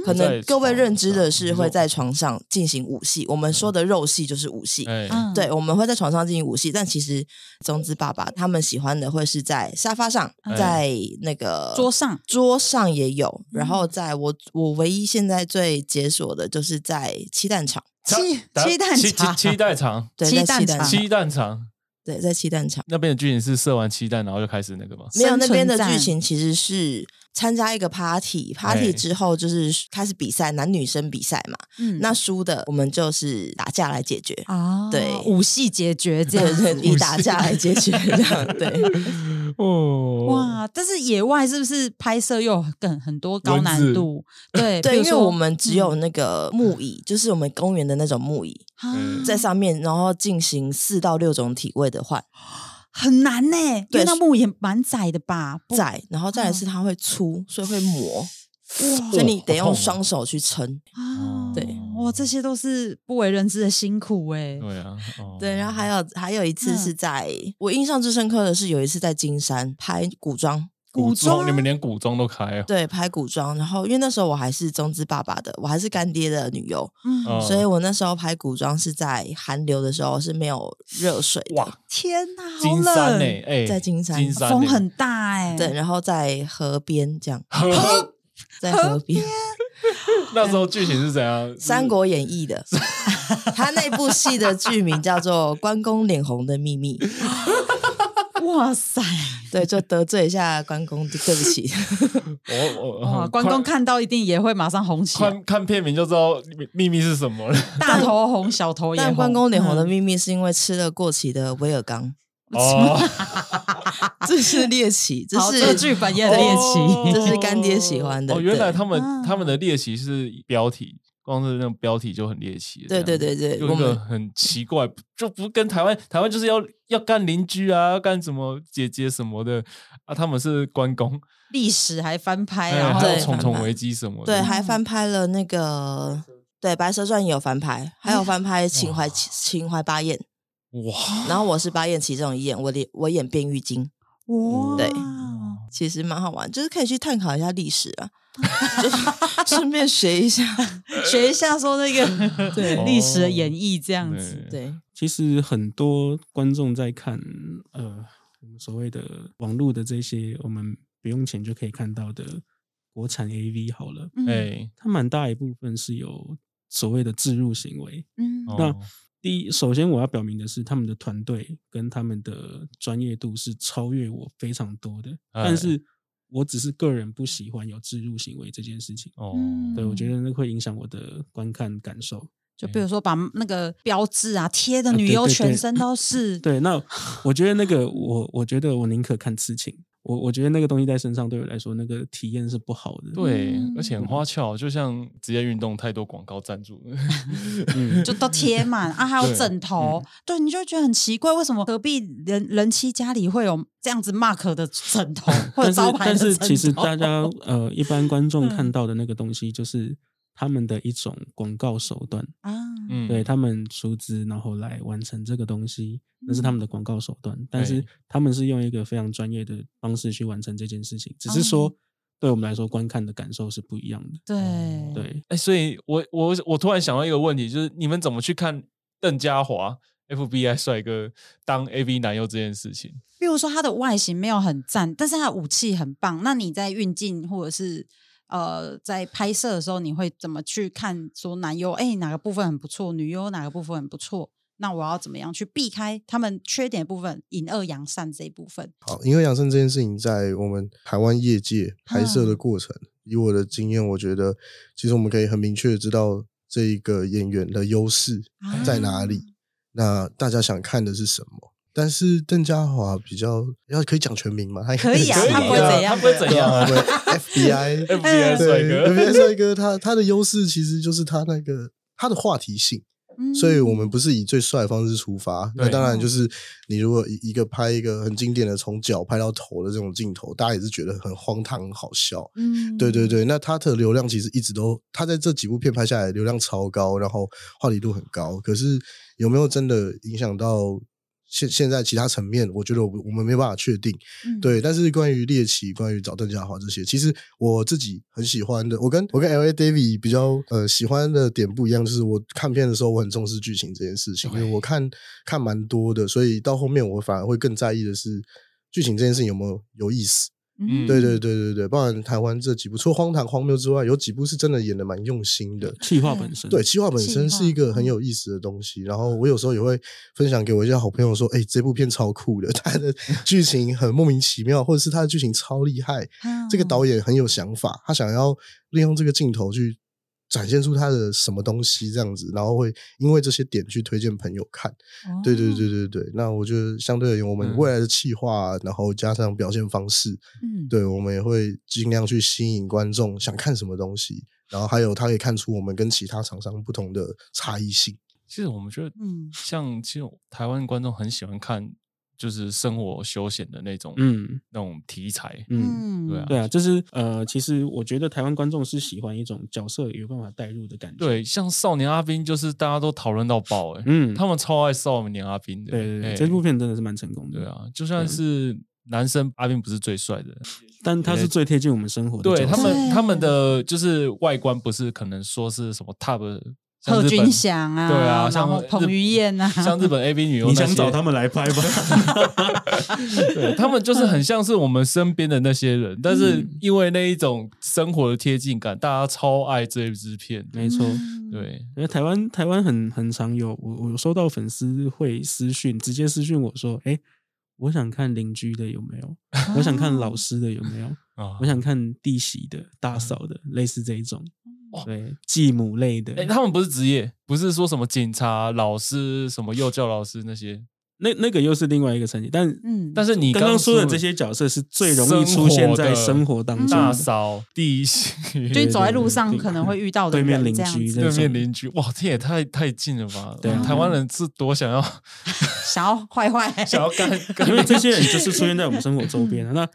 可能各位认知的是会在床上进行武戏，我们说的肉戏就是武戏。对，我们会在床上进行武戏，但其实中资爸爸他们喜欢的会是在沙发上，在那个桌上，桌上也有。然后在我我唯一现在最解锁的就是在鸡蛋厂，鸡鸡蛋厂，鸡蛋厂，对，鸡蛋厂，鸡蛋厂，对，在气弹场那边的剧情是射完气弹然后就开始那个吗？没有，那边的剧情其实是。参加一个 party，party 之后就是开始比赛，男女生比赛嘛。嗯，那输的我们就是打架来解决。啊，对，武戏解决这样，对，以打架来解决这样。对，哦，哇！但是野外是不是拍摄又更很多高难度？对 对，因为我们只有那个木椅，就是我们公园的那种木椅，在上面，然后进行四到六种体位的换。很难呢，因为那木也蛮窄的吧？窄，然后再来是它会粗，所以会磨，哇所以你得用双手去撑啊。对，哇，这些都是不为人知的辛苦哎。对啊，对，然后还有还有一次是在我印象最深刻的是有一次在金山拍古装。古装，你们连古装都开啊？对，拍古装。然后因为那时候我还是中资爸爸的，我还是干爹的女优，嗯，所以我那时候拍古装是在寒流的时候是没有热水的。哇，天哪，金山呢？哎，在金山，风很大哎。对，然后在河边这样，河，在河边。那时候剧情是怎样？《三国演义》的，他那部戏的剧名叫做《关公脸红的秘密》。哇塞！对，就得罪一下关公，对不起。我我哇，关公看到一定也会马上红起来。看看片名就知道秘密是什么了。大头红，小头也红。但关公脸红的秘密是因为吃了过期的威而钢。哦，这是猎奇，这是这个剧本也很猎奇，这是干爹喜欢的。哦，原来他们他们的猎奇是标题。光是那种标题就很猎奇，对对对对，有一个很奇怪，就不跟台湾，台湾就是要要干邻居啊，要干什么姐姐什么的啊，他们是关公，历史还翻拍，然后还有虫虫危机什么的，对，还翻拍了那个，对《白蛇传》也有翻拍，还有翻拍《秦淮秦淮八艳》，哇，然后我是八艳其中一演，我演我演卞玉京，哇，对，其实蛮好玩，就是可以去探讨一下历史啊。就 顺便学一下，学一下说那个 对历史的演绎这样子。对，其实很多观众在看呃，我们所谓的网络的这些，我们不用钱就可以看到的国产 AV 好了，哎，它蛮大一部分是有所谓的置入行为。嗯，那第一，首先我要表明的是，他们的团队跟他们的专业度是超越我非常多的，但是。我只是个人不喜欢有置入行为这件事情哦，对，我觉得那会影响我的观看感受。就比如说把那个标志啊贴的女优全身都是，对，那我觉得那个我我觉得我宁可看痴情。我我觉得那个东西在身上对我来说，那个体验是不好的。对，而且很花俏，就像职业运动太多广告赞助了，就都贴满啊，还有枕头，对，你就会觉得很奇怪，为什么隔壁人人妻家里会有这样子 mark 的枕头或者招牌的枕头？但是其实大家呃，一般观众看到的那个东西，就是他们的一种广告手段啊，嗯，对他们出资然后来完成这个东西，那是他们的广告手段，但是他们是用一个非常专业的方式去完成这件事情，只是说对我们来说观看的感受是不一样的。对对，哎，所以我我我突然想到一个问题，就是你们怎么去看邓家华？FBI 帅哥当 AV 男优这件事情，比如说他的外形没有很赞，但是他的武器很棒。那你在运镜或者是呃在拍摄的时候，你会怎么去看？说男优哎哪个部分很不错，女优哪个部分很不错？那我要怎么样去避开他们缺点的部分，引恶扬善这一部分？好，隐恶扬善这件事情在我们台湾业界拍摄的过程，嗯、以我的经验，我觉得其实我们可以很明确的知道这一个演员的优势在哪里。啊那大家想看的是什么？但是邓家华比较要可以讲全名吗？他可以啊，他不会怎样，他不会怎样啊。FBI，FBI 帅哥，FBI 帅哥，他他的优势其实就是他那个他的话题性。所以我们不是以最帅的方式出发，那当然就是你如果一个拍一个很经典的从脚拍到头的这种镜头，大家也是觉得很荒唐、很好笑。嗯，对对对。那他的流量其实一直都，他在这几部片拍下来流量超高，然后话题度很高。可是有没有真的影响到？现现在其他层面，我觉得我我们没有办法确定，嗯、对。但是关于猎奇，关于找邓家华这些，其实我自己很喜欢的。我跟我跟 L A David 比较呃喜欢的点不一样，就是我看片的时候，我很重视剧情这件事情，因为我看看蛮多的，所以到后面我反而会更在意的是剧情这件事情有没有有意思。嗯，对对对对对，包含台湾这几部，除了荒唐荒谬之外，有几部是真的演的蛮用心的。气化本身，对，气化本身是一个很有意思的东西。然后我有时候也会分享给我一些好朋友说：“哎，这部片超酷的，它的剧情很莫名其妙，或者是它的剧情超厉害。这个导演很有想法，他想要利用这个镜头去。”展现出他的什么东西这样子，然后会因为这些点去推荐朋友看。哦、对对对对对，那我觉得相对而言，我们未来的企划，嗯、然后加上表现方式，嗯，对，我们也会尽量去吸引观众想看什么东西，然后还有他可以看出我们跟其他厂商不同的差异性。其实我们觉得，嗯，像其实台湾观众很喜欢看。就是生活休闲的那种，嗯，那种题材，嗯，对啊，对啊，就是呃，其实我觉得台湾观众是喜欢一种角色有办法带入的感觉。对，像少年阿宾，就是大家都讨论到爆，哎，嗯，他们超爱少年阿宾的。对对对，这部片真的是蛮成功的。对啊，就算是男生阿宾不是最帅的，但他是最贴近我们生活的。对他们，他们的就是外观不是可能说是什么 top。贺军翔啊，对啊，像彭于晏啊，像日本 AV 女优，你想找他们来拍吧？对，他们就是很像是我们身边的那些人，但是因为那一种生活的贴近感，大家超爱这一支片。没错，对，因为台湾台湾很很常有我我收到粉丝会私讯，直接私讯我说，哎，我想看邻居的有没有？我想看老师的有没有？我想看弟媳的、大嫂的，类似这一种。对，继母类的，哎，他们不是职业，不是说什么警察、老师、什么幼教老师那些，那那个又是另外一个层级。但嗯，但是你刚刚说的这些角色是最容易出现在生活当中，大嫂、弟媳，就你走在路上可能会遇到的对面邻居，对面邻居，哇，这也太太近了吧？对，台湾人是多想要 想要坏坏，想要干，因为这些人就是出现在我们生活周边，那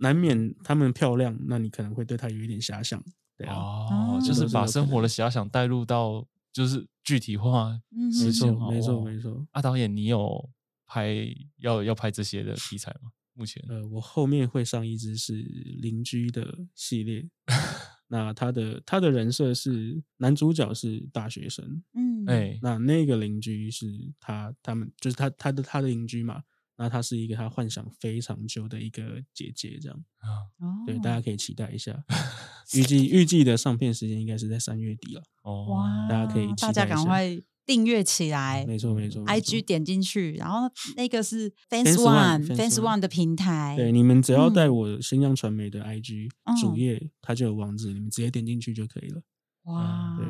难免他们漂亮，那你可能会对他有一点遐想。对哦，就是把生活的遐想带入到，就是具体化。没错，没错，没错。阿导演，你有拍要要拍这些的题材吗？目前，呃，我后面会上一支是邻居的系列。那他的他的人设是男主角是大学生，嗯，哎，那那个邻居是他他们就是他他的他的邻居嘛。那她是一个她幻想非常久的一个姐姐，这样啊，对，大家可以期待一下。预计预计的上片时间应该是在三月底了。哦，哇，大家可以期待一下，大家赶快订阅起来。没错没错，IG 点进去，然后那个是 Fans One Fans One 的平台。对，你们只要带我新疆传媒的 IG 主页，它就有网址，你们直接点进去就可以了。哇，对。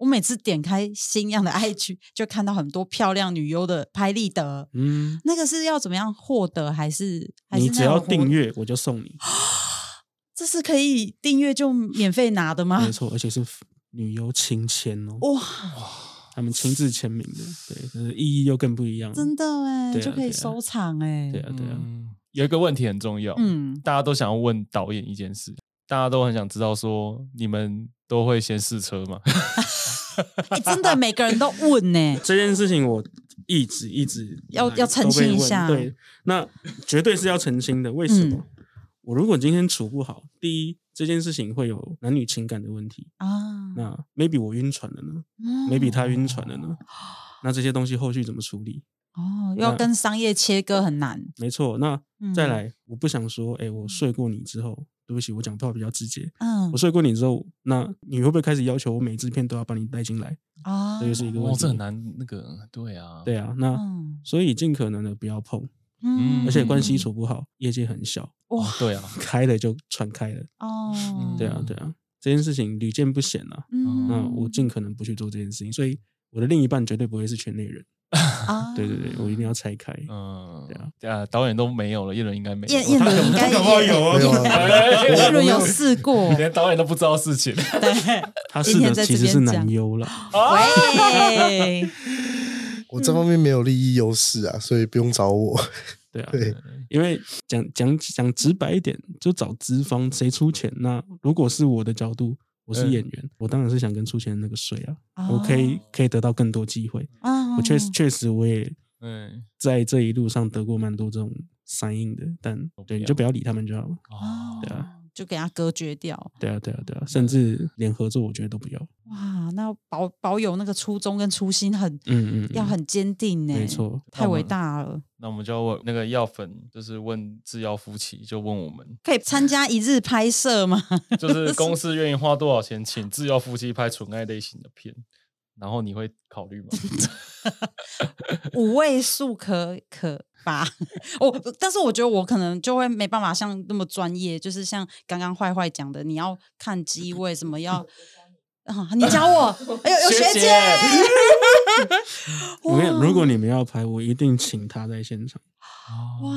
我每次点开新样的 IG，就看到很多漂亮女优的拍立得。嗯，那个是要怎么样获得？还是还是你只要订阅我就送你？这是可以订阅就免费拿的吗？没错，而且是女优亲签哦。哇哇，他们亲自签名的，对，就是意义又更不一样。真的哎，就可以收藏哎。对啊对啊，有一个问题很重要，嗯，大家都想要问导演一件事。大家都很想知道，说你们都会先试车吗？哎、欸，真的，每个人都问呢、欸。这件事情我一直一直要要澄清一下。对，那绝对是要澄清的。为什么？嗯、我如果今天处不好，第一，这件事情会有男女情感的问题啊。那 maybe 我晕船了呢、嗯、？maybe 他晕船了呢？那这些东西后续怎么处理？哦，要跟商业切割很难。没错。那再来，嗯、我不想说，哎、欸，我睡过你之后。对不起，我讲的话比较直接。嗯，我睡过你之后，那你会不会开始要求我每支片都要把你带进来啊？这就是一个问题。哦，这很难。那个，对啊，对啊。那、嗯、所以尽可能的不要碰。嗯，而且关系处不好，业界很小。哇，对啊，开了就传开了。哦，对啊，对啊，这件事情屡见不鲜啊。嗯，那我尽可能不去做这件事情，所以我的另一半绝对不会是圈内人。啊，对对对，我一定要拆开。嗯，对啊，啊，导演都没有了，叶伦应该没有。叶叶 伦应该有，叶伦有试过，连导演都不知道事情。对，他试的其实是男优了。喂，我这方面没有利益优势啊，所以不用找我。对啊，对，因为讲讲讲直白一点，就找资方谁出钱。那如果是我的角度。我是演员，我当然是想跟出钱的那个睡啊，我可以可以得到更多机会。我确实确实我也在这一路上得过蛮多这种反应的，但对，你就不要理他们就好了。对啊，就给他隔绝掉。对啊，对啊，对啊，甚至连合作我觉得都不要。哇，那保保有那个初衷跟初心很，嗯嗯，要很坚定呢。没错，太伟大了。那我们就要问那个药粉，就是问制药夫妻，就问我们可以参加一日拍摄吗？就是公司愿意花多少钱请制药夫妻拍纯爱类型的片，然后你会考虑吗？五位数可可吧？我但是我觉得我可能就会没办法像那么专业，就是像刚刚坏坏讲的，你要看机位什么要。啊！你教我，哎呦，有学姐。没有，如果你们要拍，我一定请他在现场。哇，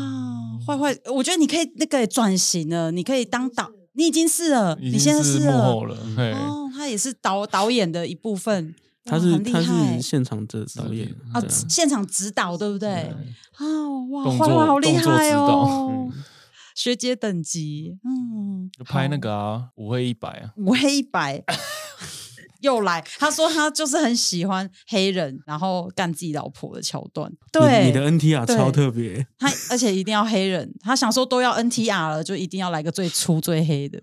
坏坏，我觉得你可以那个转型了，你可以当导，你已经是了，你现在是了。哦，他也是导导演的一部分，他是他是现场的导演啊，现场指导对不对？啊，哇，花花好厉害哦，学姐等级，嗯，就拍那个啊，五黑一白啊，五黑一白。又来，他说他就是很喜欢黑人，然后干自己老婆的桥段。对，你，你的 NTR 超特别，他而且一定要黑人，他想说都要 NTR 了，就一定要来个最粗最黑的。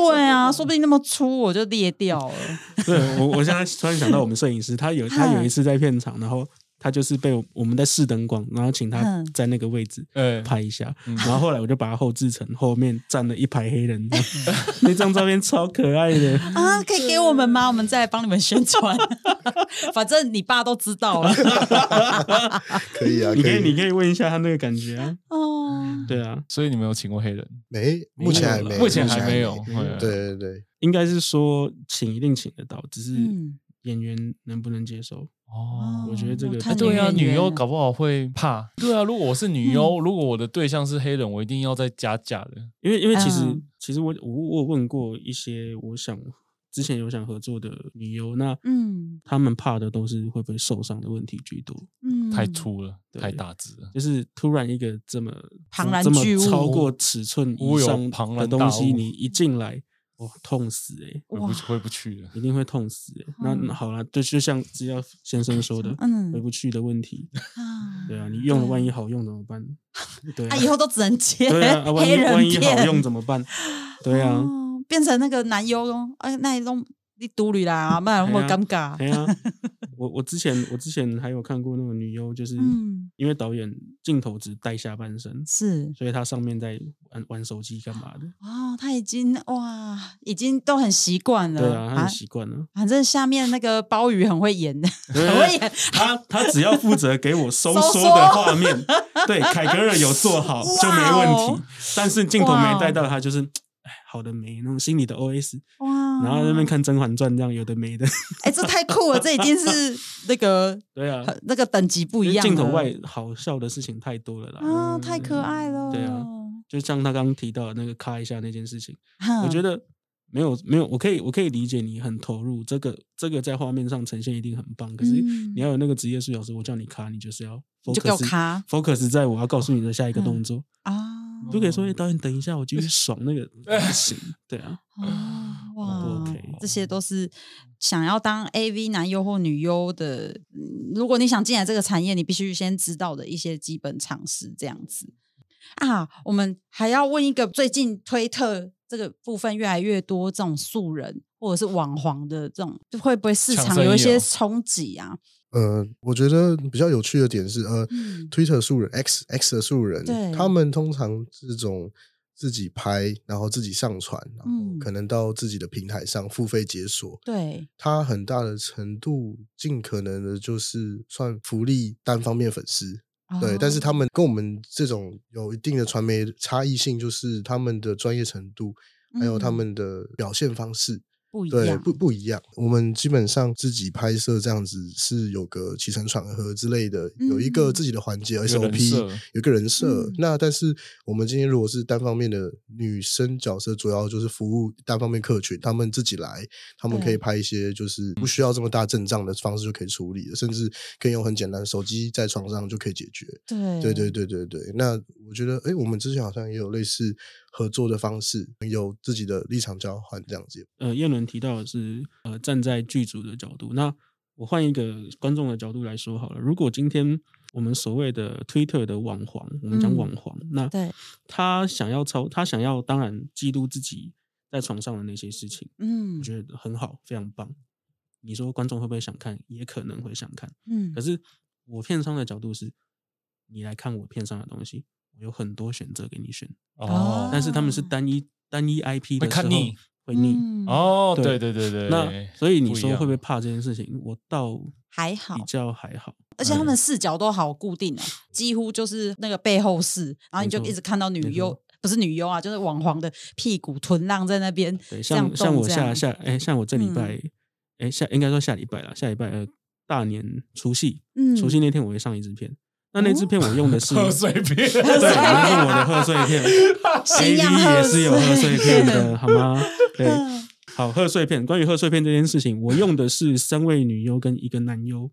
对啊，说不定那么粗我就裂掉了。对，我我现在突然想到我们摄影师，他有他有一次在片场，然后。他就是被我们在试灯光，然后请他在那个位置拍一下，然后后来我就把他后置成后面站了一排黑人，那张照片超可爱的啊！可以给我们吗？我们再帮你们宣传，反正你爸都知道了。可以啊，你可以你可以问一下他那个感觉啊。哦，对啊，所以你们有请过黑人？没，目前还没，目前还没有。对对对，应该是说请一定请得到，只是演员能不能接受。哦，我觉得这个对啊，女优搞不好会怕。对啊，如果我是女优，如果我的对象是黑人，我一定要再加价的。因为因为其实其实我我我问过一些我想之前有想合作的女优，那嗯，他们怕的都是会不会受伤的问题居多。嗯，太粗了，太大只了，就是突然一个这么 庞然巨物，超过尺寸以上的东西，你一进来。哇，痛死哎、欸！回不回不去了，一定会痛死哎、欸。那好了，就就像只要先生说的，嗯，回不去的问题。对啊，你用了万一好用怎么办？对啊，以后都只能接对啊，万一万一好用怎么办？对啊，变成那个男优咯，哎，那一种。你独女啦，不然会尴尬。对啊，我我之前我之前还有看过那个女优，就是因为导演镜头只带下半身，是，所以她上面在玩玩手机干嘛的？哦，她已经哇，已经都很习惯了。对啊，她很习惯了。反正下面那个鲍鱼很会演的，很会演。他他只要负责给我收缩的画面，对，凯格尔有做好就没问题。但是镜头没带到他，就是哎，好的没那种心里的 OS。哇。然后在那边看《甄嬛传》，这样有的没的。哎，这太酷了！这已经是 那个对啊，那个等级不一样。镜头外好笑的事情太多了啦。啊，太可爱了。对啊，就像他刚刚提到的那个咔一下那件事情，我觉得没有没有，我可以我可以理解你很投入，这个这个在画面上呈现一定很棒。可是你要有那个职业素养，时我叫你咔，你就是要 focus 卡 focus 在我要告诉你的下一个动作啊。你就可以说，哎，导演，等一下，我继续 爽那个不行，对啊，啊，哇，OK，这些都是想要当 AV 男优或女优的，如果你想进来这个产业，你必须先知道的一些基本常识，这样子啊。我们还要问一个，最近推特这个部分越来越多这种素人或者是网黄的这种，就会不会市场有一些冲击啊？呃，我觉得比较有趣的点是，呃、嗯、，Twitter 素人 X X 的素人，他们通常这种自己拍，然后自己上传，然后可能到自己的平台上付费解锁。对，他很大的程度尽可能的就是算福利单方面粉丝。对，但是他们跟我们这种有一定的传媒差异性，就是他们的专业程度，还有他们的表现方式。不一样，对，不不一样。我们基本上自己拍摄这样子是有个起承转合之类的，嗯、有一个自己的环节 SOP，有个人设。嗯、那但是我们今天如果是单方面的女生角色，主要就是服务单方面客群，他们自己来，他们可以拍一些就是不需要这么大阵仗的方式就可以处理的，甚至可以用很简单手机在床上就可以解决。对对对对对对。那我觉得，哎，我们之前好像也有类似。合作的方式，有自己的立场交换这样子。呃，彦伦提到的是，呃，站在剧组的角度。那我换一个观众的角度来说好了。如果今天我们所谓的推特的网黄，我们讲网黄，嗯、那对他想要操，他想要当然记录自己在床上的那些事情，嗯，我觉得很好，非常棒。你说观众会不会想看？也可能会想看，嗯。可是我片商的角度是，你来看我片上的东西。有很多选择给你选哦，但是他们是单一单一 IP 的时候会看腻，会腻哦。对对对对，那所以你说会不会怕这件事情？我倒还好，比较还好，而且他们视角都好固定啊，几乎就是那个背后视，然后你就一直看到女优，不是女优啊，就是网黄的屁股臀浪在那边。对，像像我下下哎，像我这礼拜哎下应该说下礼拜了，下礼拜呃大年除夕，除夕那天我会上一支片。那那支片我用的是贺岁片，对，我用我的贺岁片，AV 也是有贺岁片的，好吗？对，好贺岁片。关于贺岁片这件事情，我用的是三位女优跟一个男优，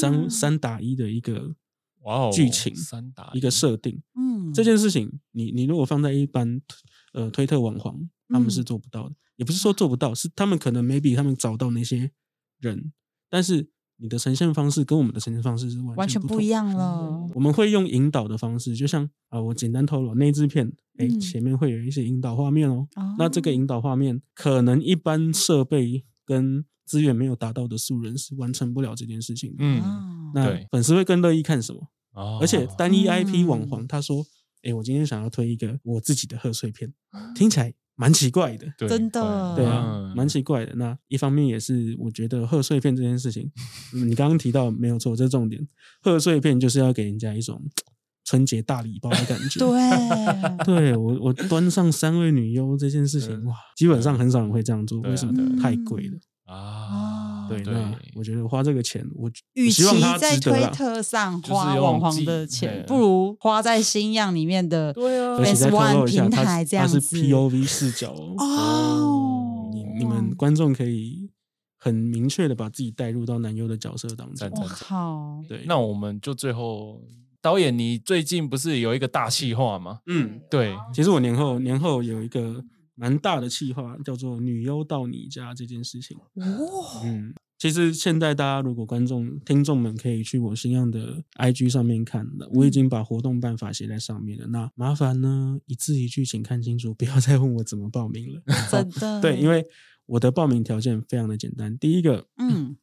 三三打一的一个哇哦剧情，三打一个设定。嗯，这件事情你你如果放在一般呃推特网黄，他们是做不到的，也不是说做不到，是他们可能 maybe 他们找到那些人，但是。你的呈现方式跟我们的呈现方式是完全不，完全不一样了。我们会用引导的方式，就像啊，我简单透露那支片，哎、欸，前面会有一些引导画面哦。嗯、那这个引导画面，可能一般设备跟资源没有达到的素人是完成不了这件事情的。嗯，那粉丝会更乐意看什么？哦、而且单一 IP 网黄，他说，哎、欸，我今天想要推一个我自己的贺岁片，听起来。蛮奇怪的，真的，对啊，蛮奇怪的。那一方面也是，我觉得贺岁片这件事情，你刚刚提到没有错，这是重点。贺岁片就是要给人家一种春节大礼包的感觉。对，对我我端上三位女优这件事情，哇，基本上很少人会这样做，为什么？太贵了啊。对，那我觉得花这个钱，我与其在推特上花网红的钱，不如花在新样里面的 Face One 平台这样子。它是 POV 视角哦，你你们观众可以很明确的把自己带入到男优的角色当中。好，对，那我们就最后导演，你最近不是有一个大计划吗？嗯，对，其实我年后年后有一个。蛮大的企划叫做“女优到你家”这件事情。哦，嗯，其实现在大家如果观众、听众们可以去我新样的 IG 上面看的，我已经把活动办法写在上面了。那麻烦呢，一字一句，请看清楚，不要再问我怎么报名了。真的？对，因为我的报名条件非常的简单。第一个，嗯。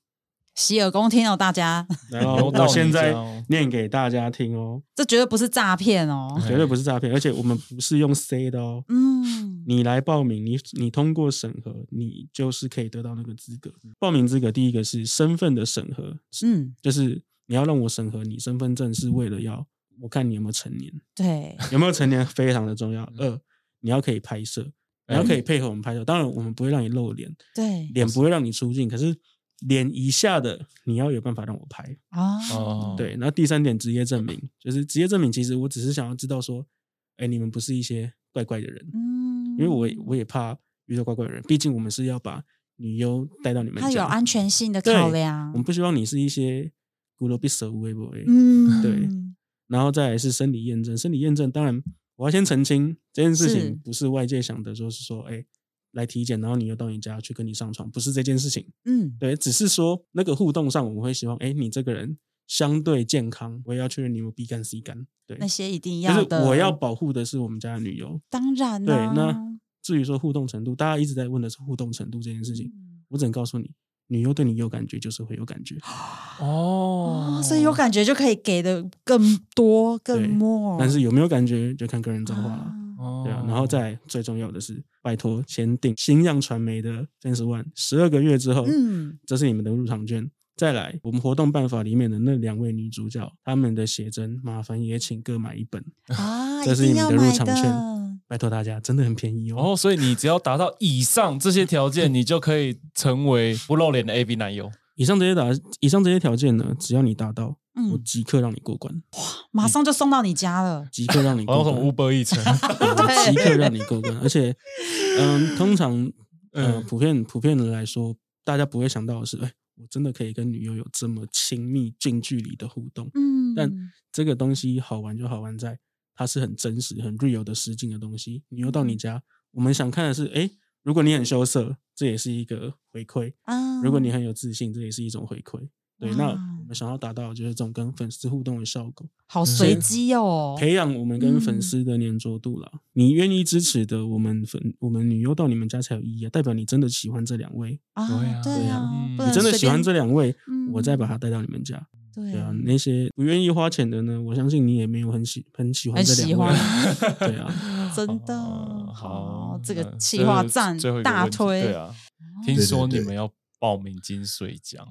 洗耳恭听哦，大家。然后我现在念给大家听哦，这绝对不是诈骗哦，绝对不是诈骗，而且我们不是用 C 的哦。嗯，你来报名，你你通过审核，你就是可以得到那个资格。报名资格第一个是身份的审核，嗯，就是你要让我审核你身份证，是为了要我看你有没有成年，对，有没有成年非常的重要。二，你要可以拍摄，你要可以配合我们拍摄，当然我们不会让你露脸，对，脸不会让你出镜，可是。脸以下的你要有办法让我拍哦，对，那第三点职业证明，就是职业证明，其实我只是想要知道说，哎，你们不是一些怪怪的人，嗯，因为我我也怕遇到怪怪的人，毕竟我们是要把女优带到你们家，他有安全性的考量，我们不希望你是一些孤陋必舍无为不为，嗯，对，然后再来是生理验证，生理验证当然我要先澄清这件事情不是外界想的，就是说，哎、欸，来体检，然后你又到你家去跟你上床，不是这件事情。嗯，对，只是说那个互动上，我们会希望，哎、欸，你这个人相对健康，我也要确认你有 B 肝 C 肝。对，那些一定要的。是我要保护的是我们家的女优。当然、啊。对，那至于说互动程度，大家一直在问的是互动程度这件事情，嗯、我只能告诉你。女优对你有感觉，就是会有感觉 哦，所以有感觉就可以给的更多、更 more。但是有没有感觉，就看个人造化了。哦，对啊，然后再最重要的是，拜托先订新样传媒的 Fans One，十二个月之后，嗯，这是你们的入场券。再来，我们活动办法里面的那两位女主角，她们的写真，麻烦也请各买一本啊，这是你们的入场券，拜托大家，真的很便宜哦。哦，所以你只要达到以上这些条件，你就可以成为不露脸的 A B 男友。以上这些达，以上这些条件呢，只要你达到，嗯，我即刻让你过关，哇，马上就送到你家了，即刻让你过关。从 Uber 一层，即刻让你过关。而且，嗯，通常，嗯、呃，普遍普遍的来说，大家不会想到的是，哎。我真的可以跟女友有这么亲密、近距离的互动，嗯，但这个东西好玩就好玩在它是很真实、很 real 的实景的东西。女优到你家，我们想看的是，哎，如果你很羞涩，这也是一个回馈啊；如果你很有自信，这也是一种回馈。对，那我们想要达到就是这种跟粉丝互动的效果，好随机哦，培养我们跟粉丝的黏着度啦。嗯、你愿意支持的，我们粉我们女优到你们家才有意义啊，代表你真的喜欢这两位啊，对啊，对啊，嗯、你真的喜欢这两位，嗯、我再把他带到你们家。对啊，那些不愿意花钱的呢，我相信你也没有很喜很喜欢这两位，对啊，真的好，好，这个企划赞大推，对啊，听说你们要报名金水奖。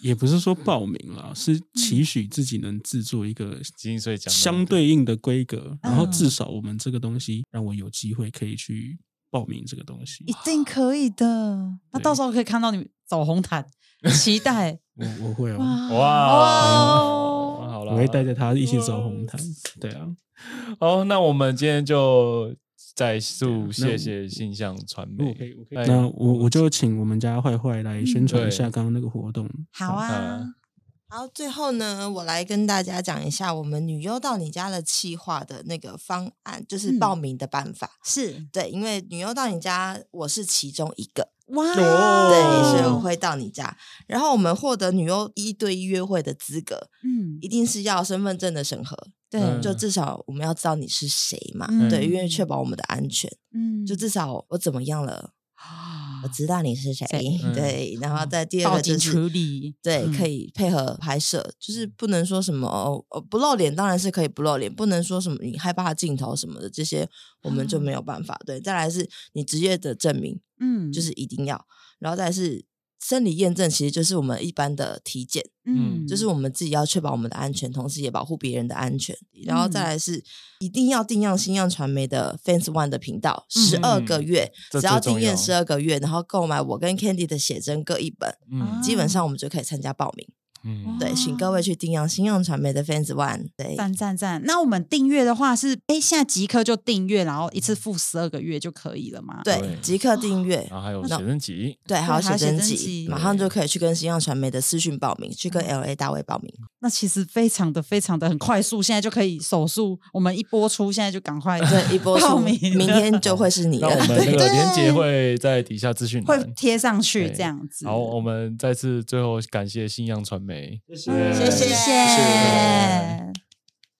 也不是说报名了，是期许自己能制作一个金穗奖相对应的规格，然后至少我们这个东西让我有机会可以去报名这个东西，一定可以的。那到时候可以看到你走红毯，期待。我我会哦，哇，好了，我会带着他一起走红毯。对啊，好，那我们今天就。再次谢谢信象传媒。那我我就请我们家坏坏来宣传一下刚刚那个活动。好啊，好，最后呢，我来跟大家讲一下我们女优到你家的企划的那个方案，就是报名的办法。是对，因为女优到你家，我是其中一个。哇，对，所以我会到你家，然后我们获得女优一对一约会的资格，嗯，一定是要身份证的审核。对，就至少我们要知道你是谁嘛，嗯、对，因为确保我们的安全。嗯，就至少我怎么样了，啊、我知道你是谁。嗯、对，然后在第二个就是处理，对，嗯、可以配合拍摄，就是不能说什么哦，不露脸当然是可以不露脸，不能说什么你害怕镜头什么的这些，我们就没有办法。嗯、对，再来是你职业的证明，嗯，就是一定要，然后再来是。生理验证其实就是我们一般的体检，嗯，就是我们自己要确保我们的安全，同时也保护别人的安全。然后再来是一定要定样新样传媒的 Fans One 的频道，十二个月，只要订阅十二个月，然后购买我跟 Candy 的写真各一本，嗯，基本上我们就可以参加报名。嗯，对，请各位去订阅新阳传媒的 Fans One。对，赞赞赞！那我们订阅的话是，哎，现在即刻就订阅，然后一次付十二个月就可以了吗？对，即刻订阅。然后还有写真集，对，还有写真集，马上就可以去跟新阳传媒的私讯报名，去跟 LA 大卫报名。那其实非常的非常的很快速，现在就可以手术，我们一播出，现在就赶快对 一播出，明天就会是你的。那我们 那个连结会在底下资讯会贴上去，这样子。好，我们再次最后感谢信阳传媒，谢谢。谢谢。